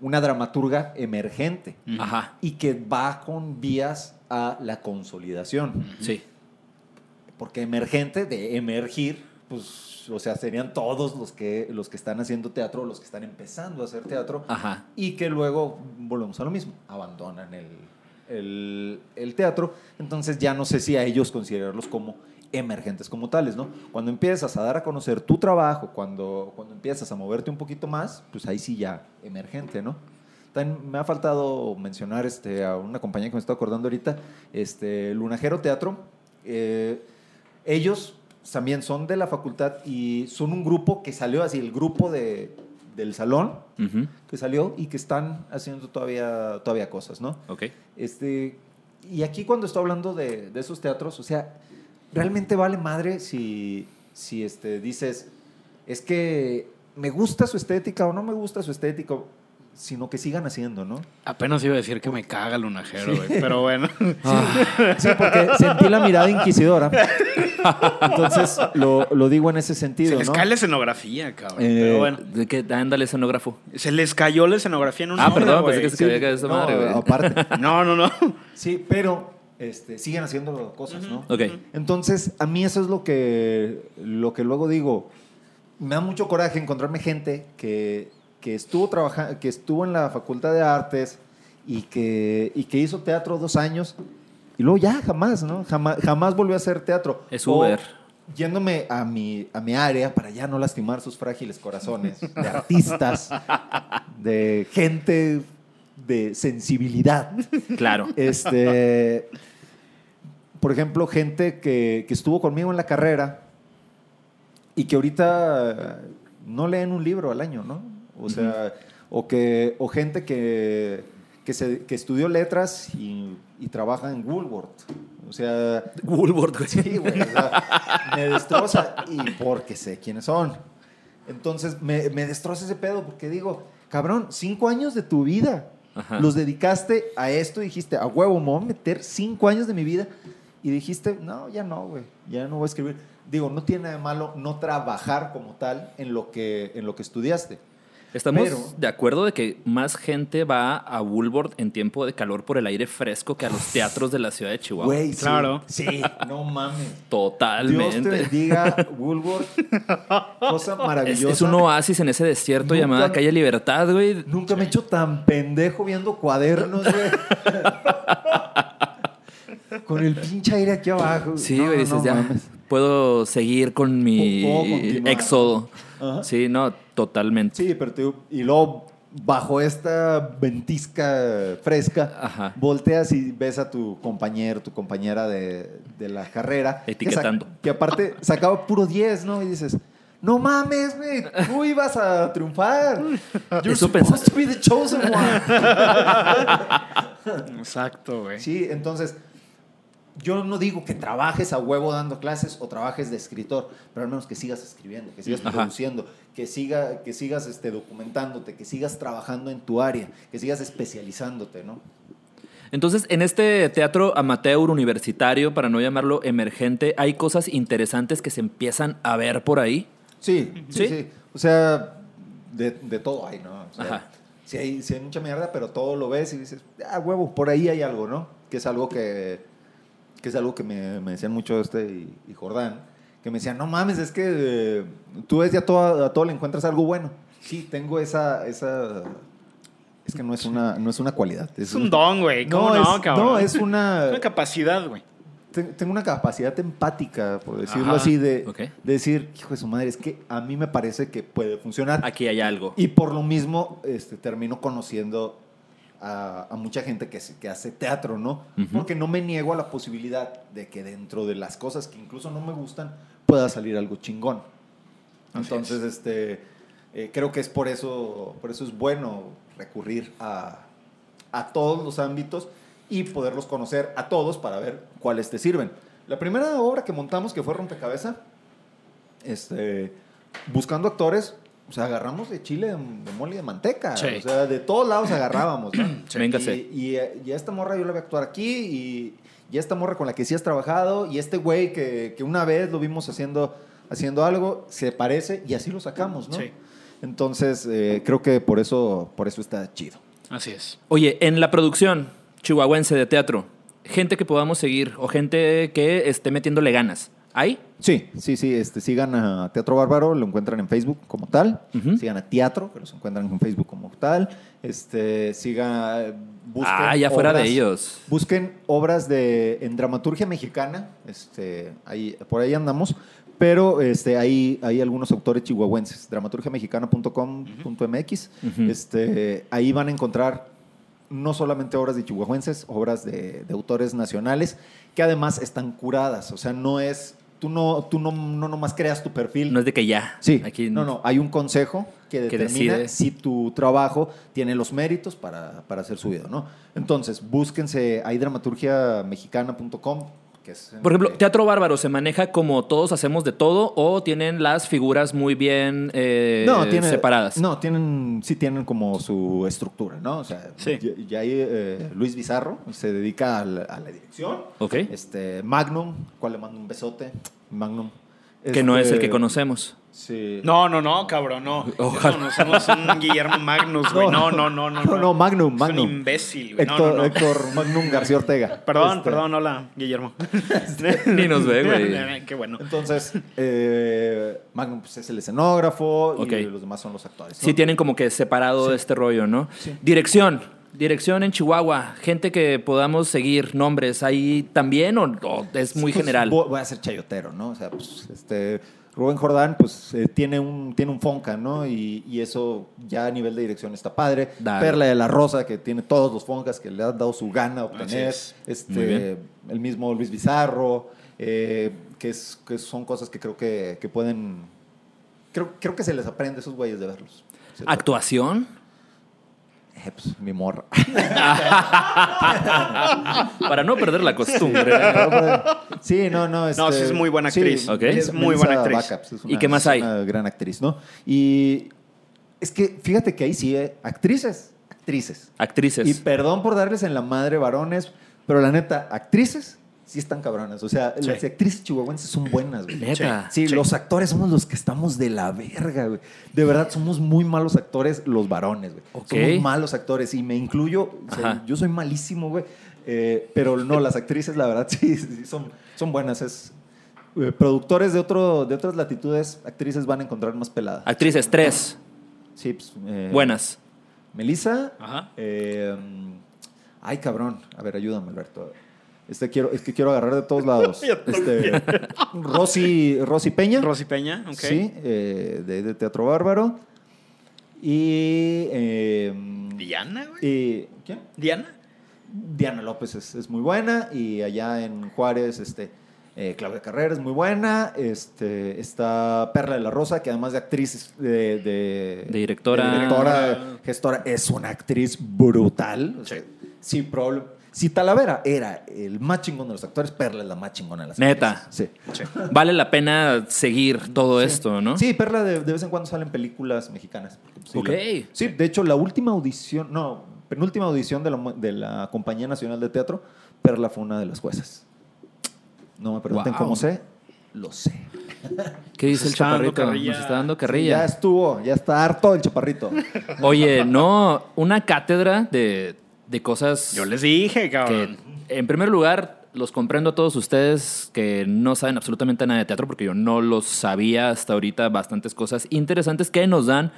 C: una dramaturga emergente.
A: Ajá,
C: y que va con vías a la consolidación.
A: sí.
C: Porque emergente, de emergir, pues, o sea, serían todos los que, los que están haciendo teatro, los que están empezando a hacer teatro,
A: Ajá.
C: y que luego volvemos a lo mismo, abandonan el, el- el teatro. Entonces ya no sé si a ellos considerarlos como emergentes como tales, ¿no? Cuando empiezas a dar a conocer tu trabajo, cuando, cuando empiezas a moverte un poquito más, pues ahí sí ya emergente, ¿no? También me ha faltado mencionar este, a una compañía que me estoy acordando ahorita, este, Lunajero Teatro. Eh, ellos también son de la facultad y son un grupo que salió así, el grupo de, del salón, que salió y que están haciendo todavía, todavía cosas, ¿no?
A: Ok.
C: Este, y aquí cuando estoy hablando de, de esos teatros, o sea, realmente vale madre si, si este, dices, es que me gusta su estética o no me gusta su estética, sino que sigan haciendo, ¿no?
B: Apenas iba a decir que me caga el lunajero, güey. Pero bueno.
C: Sí, porque sentí la mirada inquisidora. Entonces, lo, lo digo en ese
B: Se
C: sentido,
B: les
C: ¿no?
B: cae la escenografía, cabrón.
C: Eh,
B: pero bueno.
A: ¿De qué? Ándale, escenógrafo.
B: Se les cayó la escenografía en una
A: Ah, perdón,
B: güey.
A: pensé que se
C: Sí,
A: había caído esa
C: no,
A: madre, güey.
C: aparte.
B: No, no, no.
C: Sí, pero este, siguen haciendo cosas, ¿no?
A: Ok.
C: Entonces, a mí eso es lo que, lo que luego digo. Me da mucho coraje encontrarme gente que, que estuvo trabajando, que estuvo en la Facultad de Artes y que, y que hizo teatro dos años y luego ya jamás, ¿no? Jamás, jamás volvió a hacer teatro.
A: Es
C: O
A: Uber.
C: Yéndome a mi, a mi área para ya no lastimar sus frágiles corazones de artistas, de gente de sensibilidad.
A: Claro.
C: Este, por ejemplo, gente que, que estuvo conmigo en la carrera y que ahorita no leen un libro al año, ¿no? O sea, o, que, o gente que, que, se- que estudió letras y, y trabaja en Woolworth. O sea,
A: Woolworth, güey.
C: Sí, güey. o sea, me destroza y porque sé quiénes son. Entonces me, me destroza ese pedo porque digo, cabrón, cinco años de tu vida
A: Ajá.
C: los dedicaste a esto y dijiste, a huevo, me voy a meter cinco años de mi vida y dijiste, no, ya no, güey, ya no voy a escribir. Digo, no tiene nada de malo no trabajar como tal en lo que, en lo que estudiaste.
A: Estamos
C: Pero-
A: de acuerdo de que más gente va a Woolworth en tiempo de calor por el aire fresco que a los teatros de la ciudad de Chihuahua.
C: Güey, sí,
B: Claro.
C: Sí, no mames. Dios te
A: Totalmente.
C: bendiga, Woolworth. Cosa maravillosa.
A: es un oasis en ese desierto
C: Nunca-
A: llamada Calle Libertad, güey.
C: Nunca me he hecho tan pendejo viendo cuadernos, güey. Con el pinche aire aquí abajo.
A: Sí,
C: No,
A: güey,
C: no,
A: dices,
C: no
A: ya
C: mames.
A: puedo seguir con mi
C: Puedo
A: éxodo.
C: Ajá.
A: Sí, no, totalmente.
C: Sí, pero te y luego bajo esta ventisca fresca,
A: Ajá.
C: volteas y ves a tu compañero, tu compañera de, de la carrera. que
A: Etiquetando.
C: Que, aparte sacaba puro 10, ¿no? Y dices, no mames, güey, tú ibas a triunfar. You're
A: Eso
C: supposed to be the chosen one.
B: Exacto, güey.
C: Sí, entonces yo no digo que trabajes a huevo dando clases o trabajes de escritor, pero al menos que sigas escribiendo, que sigas
A: Ajá.
C: produciendo, que, siga, que sigas este, documentándote, que sigas trabajando en tu área, que sigas especializándote, ¿no?
A: Entonces, en este teatro amateur universitario, para no llamarlo emergente, ¿hay cosas interesantes que se empiezan a ver por ahí?
C: Sí, sí,
A: ¿Sí?
C: sí. O sea, de, de todo hay, ¿no? O sea,
A: Ajá.
C: Sí hay, sí hay mucha mierda, pero todo lo ves y dices, ah, huevo, por ahí hay algo, ¿no? Que es algo que, que es algo que me, me decían mucho este y, y Jordán, que me decían, no mames, es que eh, tú ves ya todo, a todo le encuentras algo bueno. Sí, tengo esa, esa, es que no es una, no es una cualidad.
B: Es un don, güey. ¿Cómo no,
C: es,
B: cabrón?
C: no, es una,
B: Es una capacidad, güey.
C: te- tengo una capacidad empática, por decirlo
B: Ajá,
C: así, de decir, hijo de su madre, es que a mí me parece que puede funcionar.
A: Aquí hay algo.
C: Y por lo mismo este, termino conociendo a, a mucha gente que, que hace teatro, ¿no?
A: Ujú.
C: Porque no me niego a la posibilidad de que dentro de las cosas que incluso no me gustan pueda salir algo chingón. Entonces, este, eh, creo que es por eso, por eso es bueno recurrir a, a todos los ámbitos y poderlos conocer a todos para ver cuáles te sirven. La primera obra que montamos, que fue Rompecabeza, este, buscando actores, o sea, agarramos de chile, de, de mole y de manteca.
B: Sí.
C: O sea, de todos lados agarrábamos, ¿no?
A: Véngase.
C: Y, y, y a esta morra yo la voy a actuar aquí y, y a esta morra con la que sí has trabajado y este güey que, que una vez lo vimos haciendo, haciendo algo, se parece y así lo sacamos, ¿no?
B: Sí.
C: Entonces, eh, creo que por eso, por eso está chido.
B: Así es.
A: Oye, en la producción chihuahuense de teatro, gente que podamos seguir o gente que esté metiéndole ganas, ¿hay?
C: Sí, sí, sí. Este, sigan a Teatro Bárbaro, lo encuentran en Facebook como tal. Sigan a Teatro, que los encuentran en Facebook como tal. Este, sigan, busquen
A: Ah, ya fuera de ellos.
C: Busquen obras de en dramaturgia mexicana, este, ahí, por ahí andamos, pero este, hay, hay algunos autores chihuahuenses, dramaturgiamexicana.com.mx,
A: Ujú.
C: este, ahí van a encontrar no solamente obras de chihuahuenses, obras de, de autores nacionales, que además están curadas, o sea, no es, tú no, tú no, no nomás creas tu perfil.
A: No es de que ya.
C: Sí,
A: Aquí
C: no, no, hay un consejo que determina si tu trabajo tiene los méritos para, para ser subido, ¿no? Entonces, búsquense, hay dramaturgiamexicana.com, es...
A: Por ejemplo, Teatro Bárbaro se maneja como todos hacemos de todo o tienen las figuras muy bien eh,
C: tiene-
A: separadas.
C: No, tienen, sí tienen como su estructura, ¿no? O sea,
B: Sí.
C: ya, ya hay eh, Luis Bizarro, se dedica a la, a la dirección.
A: Ok.
C: Este, Magnum, cual le mando un besote, Magnum.
A: Que no es el
C: Este,
A: que conocemos.
C: Sí.
B: No, no, no, cabrón, no.
A: Ojalá.
B: No, no somos un Guillermo Magnus, güey. No, no, no, no.
C: No, no, Magnum,
B: Es
C: Magnum.
B: un imbécil, güey. No,
C: Héctor,
B: no, no.
C: Héctor Magnum García Ortega.
B: Perdón,
C: Este,
B: perdón, hola, Guillermo.
A: Ni nos ve, güey.
B: Qué bueno.
C: Entonces, eh, Magnum pues, es el escenógrafo y los demás son los actores. ¿no?
A: Sí tienen como que separado este rollo, ¿no? Dirección. Dirección en Chihuahua. Gente que podamos seguir nombres ahí también o, o es muy
C: Pues,
A: general.
C: Voy a ser chayotero, ¿no? O sea, pues, este, Rubén Jordán, pues eh, tiene, un, tiene un Fonca, ¿no? Y, y eso ya a nivel de dirección está padre.
A: Dale.
C: Perla de la Rosa, que tiene todos los Foncas que le han dado su gana a obtener.
B: es.
C: Este, el mismo Luis Bizarro, eh, que, es, que son cosas que creo que, que pueden. Creo, creo que se les aprende a esos güeyes de verlos.
A: ¿Actuación?
C: Eh, pues, mi morra.
A: Para no perder la costumbre.
C: Sí, no, no.
B: No, sí es muy buena actriz.
A: Ok.
B: Es muy buena actriz.
C: Backups, es
A: ¿Y qué más
C: es
A: hay?
C: Una gran actriz, ¿no? Y es que fíjate que ahí sí, eh, actrices, actrices.
A: Actrices.
C: Y perdón por darles en la madre varones, pero la neta, actrices sí están cabronas. O sea,
B: Sí.
C: las actrices chihuahuenses son buenas, güey.
A: Neta.
C: Sí,
B: Sí.
C: los actores somos los que estamos de la verga, güey. De verdad, somos muy malos actores los varones, güey.
A: Ok.
C: Somos malos actores y me incluyo. o sea,
A: Ajá.
C: yo soy malísimo, güey. Eh, pero no, las actrices, la verdad, sí, sí, son, son buenas. Es, eh, productores de, otro, de otras latitudes, actrices van a encontrar más pelada.
A: Actrices, tres.
C: Sí, pues, eh,
A: Buenas.
C: Melissa.
B: Ajá.
C: eh, ay, cabrón. A ver, ayúdame, Alberto. Este quiero, es que quiero agarrar de todos lados. Este, Rosy, Rosy Peña.
B: Rosy Peña, ok.
C: Sí, eh, de, de Teatro Bárbaro. Y. eh,
B: Diana, güey.
C: y- ¿Quién?
B: Diana.
C: Diana López es, es muy buena. Y allá en Juárez, este. eh, Claudia Carrera es muy buena. Este, está Perla de la Rosa, que además de actriz, es de, de,
A: De directora.
C: de directora, gestora, es una actriz brutal. O sea, sí, prob- si Talavera era el más chingón de los actores, Perla es la más chingona de las
A: Neta.
C: actrices. Sí.
A: Vale la pena seguir todo esto, ¿no?
C: Sí, Perla de, de vez en cuando salen películas mexicanas. sí,
A: Ok.
C: la- sí, de hecho, la última audición, no, penúltima audición de la, mu- de la Compañía Nacional de Teatro, Perla fue una de las juezas. No me pregunten
A: Wow.
C: cómo sé, lo sé.
A: ¿Qué dice
B: Nos
A: el chaparrito? Nos está dando
C: Ya
A: carrilla.
C: estuvo, ya está harto el chaparrito.
A: Oye, no, una cátedra de, de cosas
B: Yo les dije,
A: que,
B: cabrón.
A: en primer lugar, los comprendo a todos ustedes que no saben absolutamente nada de teatro, porque yo no los sabía hasta ahorita, bastantes cosas interesantes que nos dan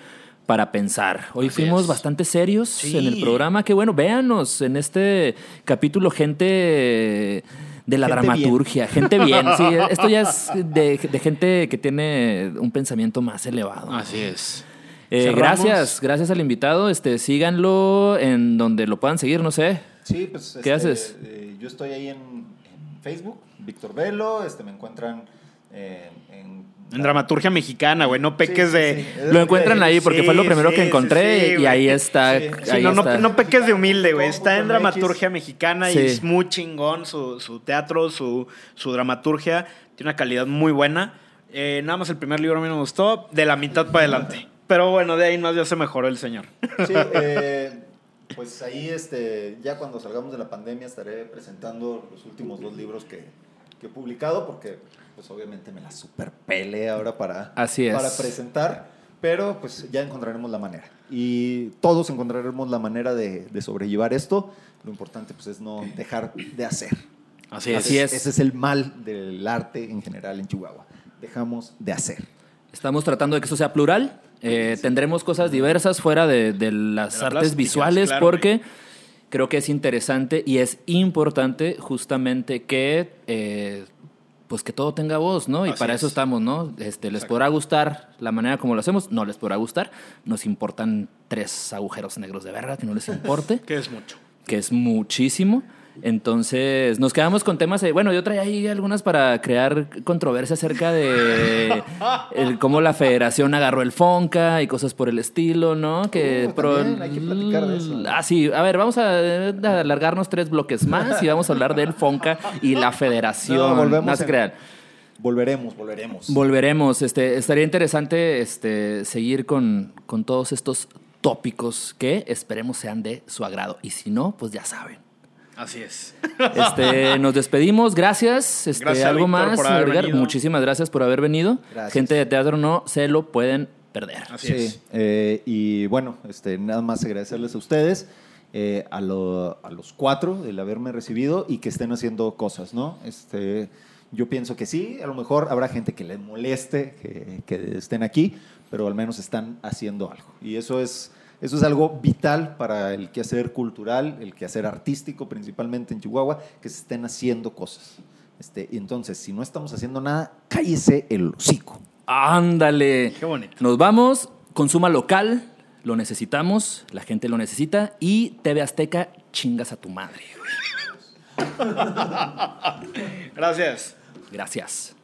A: para pensar. Hoy
B: Así
A: fuimos
B: es.
A: bastante serios
B: Sí.
A: en el programa. Que bueno, véanos en este capítulo, gente de la
C: Gente
A: dramaturgia, gente bien. Sí, esto ya es de, de gente que tiene un pensamiento más elevado.
B: Así es.
A: Eh, gracias, gracias al invitado. Este, síganlo en donde lo puedan seguir, no sé.
C: Sí, pues.
A: ¿Qué
C: este,
A: haces?
C: eh, yo estoy ahí en, en Facebook, Víctor Velo, este, me encuentran eh, en.
B: En dramaturgia mexicana, güey. No peques
C: Sí,
B: de.
C: sí, sí.
A: Lo encuentran ahí porque
B: Sí,
A: fue lo primero
B: sí,
A: que encontré
B: sí,
A: y ahí está.
C: Sí,
B: Sí,
A: ahí
B: no, no,
A: está.
B: no peques de humilde, güey. Está en dramaturgia mexicana
A: Sí.
B: y es muy chingón su, su teatro, su, su dramaturgia. Tiene una calidad muy buena. Eh, nada más el primer libro a mí no me gustó, de la mitad para adelante. Pero bueno, de ahí más ya se mejoró el señor.
C: Sí, eh, pues ahí, este, ya cuando salgamos de la pandemia, estaré presentando los últimos dos libros que, que he publicado, porque, pues obviamente me la super pele ahora para,
A: Así es.
C: para presentar, pero pues ya encontraremos la manera. Y todos encontraremos la manera de, de sobrellevar esto. Lo importante, pues, es no dejar de hacer.
B: Así
A: Así es.
C: Ese es el mal del arte en general en Chihuahua. Dejamos de hacer.
A: Estamos tratando de que esto sea plural. Eh, tendremos cosas diversas fuera de, de las
B: De
A: artes visuales
B: claro,
A: porque creo que es interesante y es importante justamente que eh, pues que todo tenga voz, ¿no? Y
B: Así
A: para eso
B: es.
A: estamos, ¿no? Este, les
B: Exacto.
A: podrá gustar la manera como lo hacemos, no les podrá gustar. Nos importan tres agujeros negros de verga que no les importe.
B: Que es mucho.
A: que es muchísimo. Entonces, nos quedamos con temas de, bueno, yo traía ahí algunas para crear controversia acerca de el- cómo la federación agarró el Fonca y cosas por el estilo, ¿no? Que
C: Uh, hay que platicar de eso.
A: Ah, sí, a ver, vamos a, eh, a alargarnos tres bloques más y vamos a hablar del Fonca y la federación.
C: No, volvemos
A: crean.
C: Volveremos, volveremos.
A: Volveremos. Este, estaría interesante este, seguir con, con todos estos tópicos que esperemos sean de su agrado. Y si no, pues ya saben.
B: Así es.
A: Este, nos despedimos, gracias. Este,
B: Gracias,
A: algo más,
B: por haber
A: agregar?
B: venido.
A: Muchísimas gracias por haber venido.
C: Gracias.
A: Gente de teatro no se lo pueden perder.
B: Así
C: Sí,
B: es.
C: eh, y bueno, este, nada más agradecerles a ustedes, eh, a, lo- a los cuatro, el haberme recibido y que estén haciendo cosas, ¿no? Este, yo pienso que sí, a lo mejor habrá gente que les moleste que, que estén aquí, pero al menos están haciendo algo. Y eso es, eso es algo vital para el quehacer cultural, el quehacer artístico principalmente en Chihuahua, que se estén haciendo cosas. Este, entonces, si no estamos haciendo nada, cállese el hocico.
A: Ándale.
B: Qué bonito.
A: Nos vamos, consuma local, lo necesitamos, la gente lo necesita y TV Azteca, chingas a tu madre.
B: Gracias.
A: Gracias.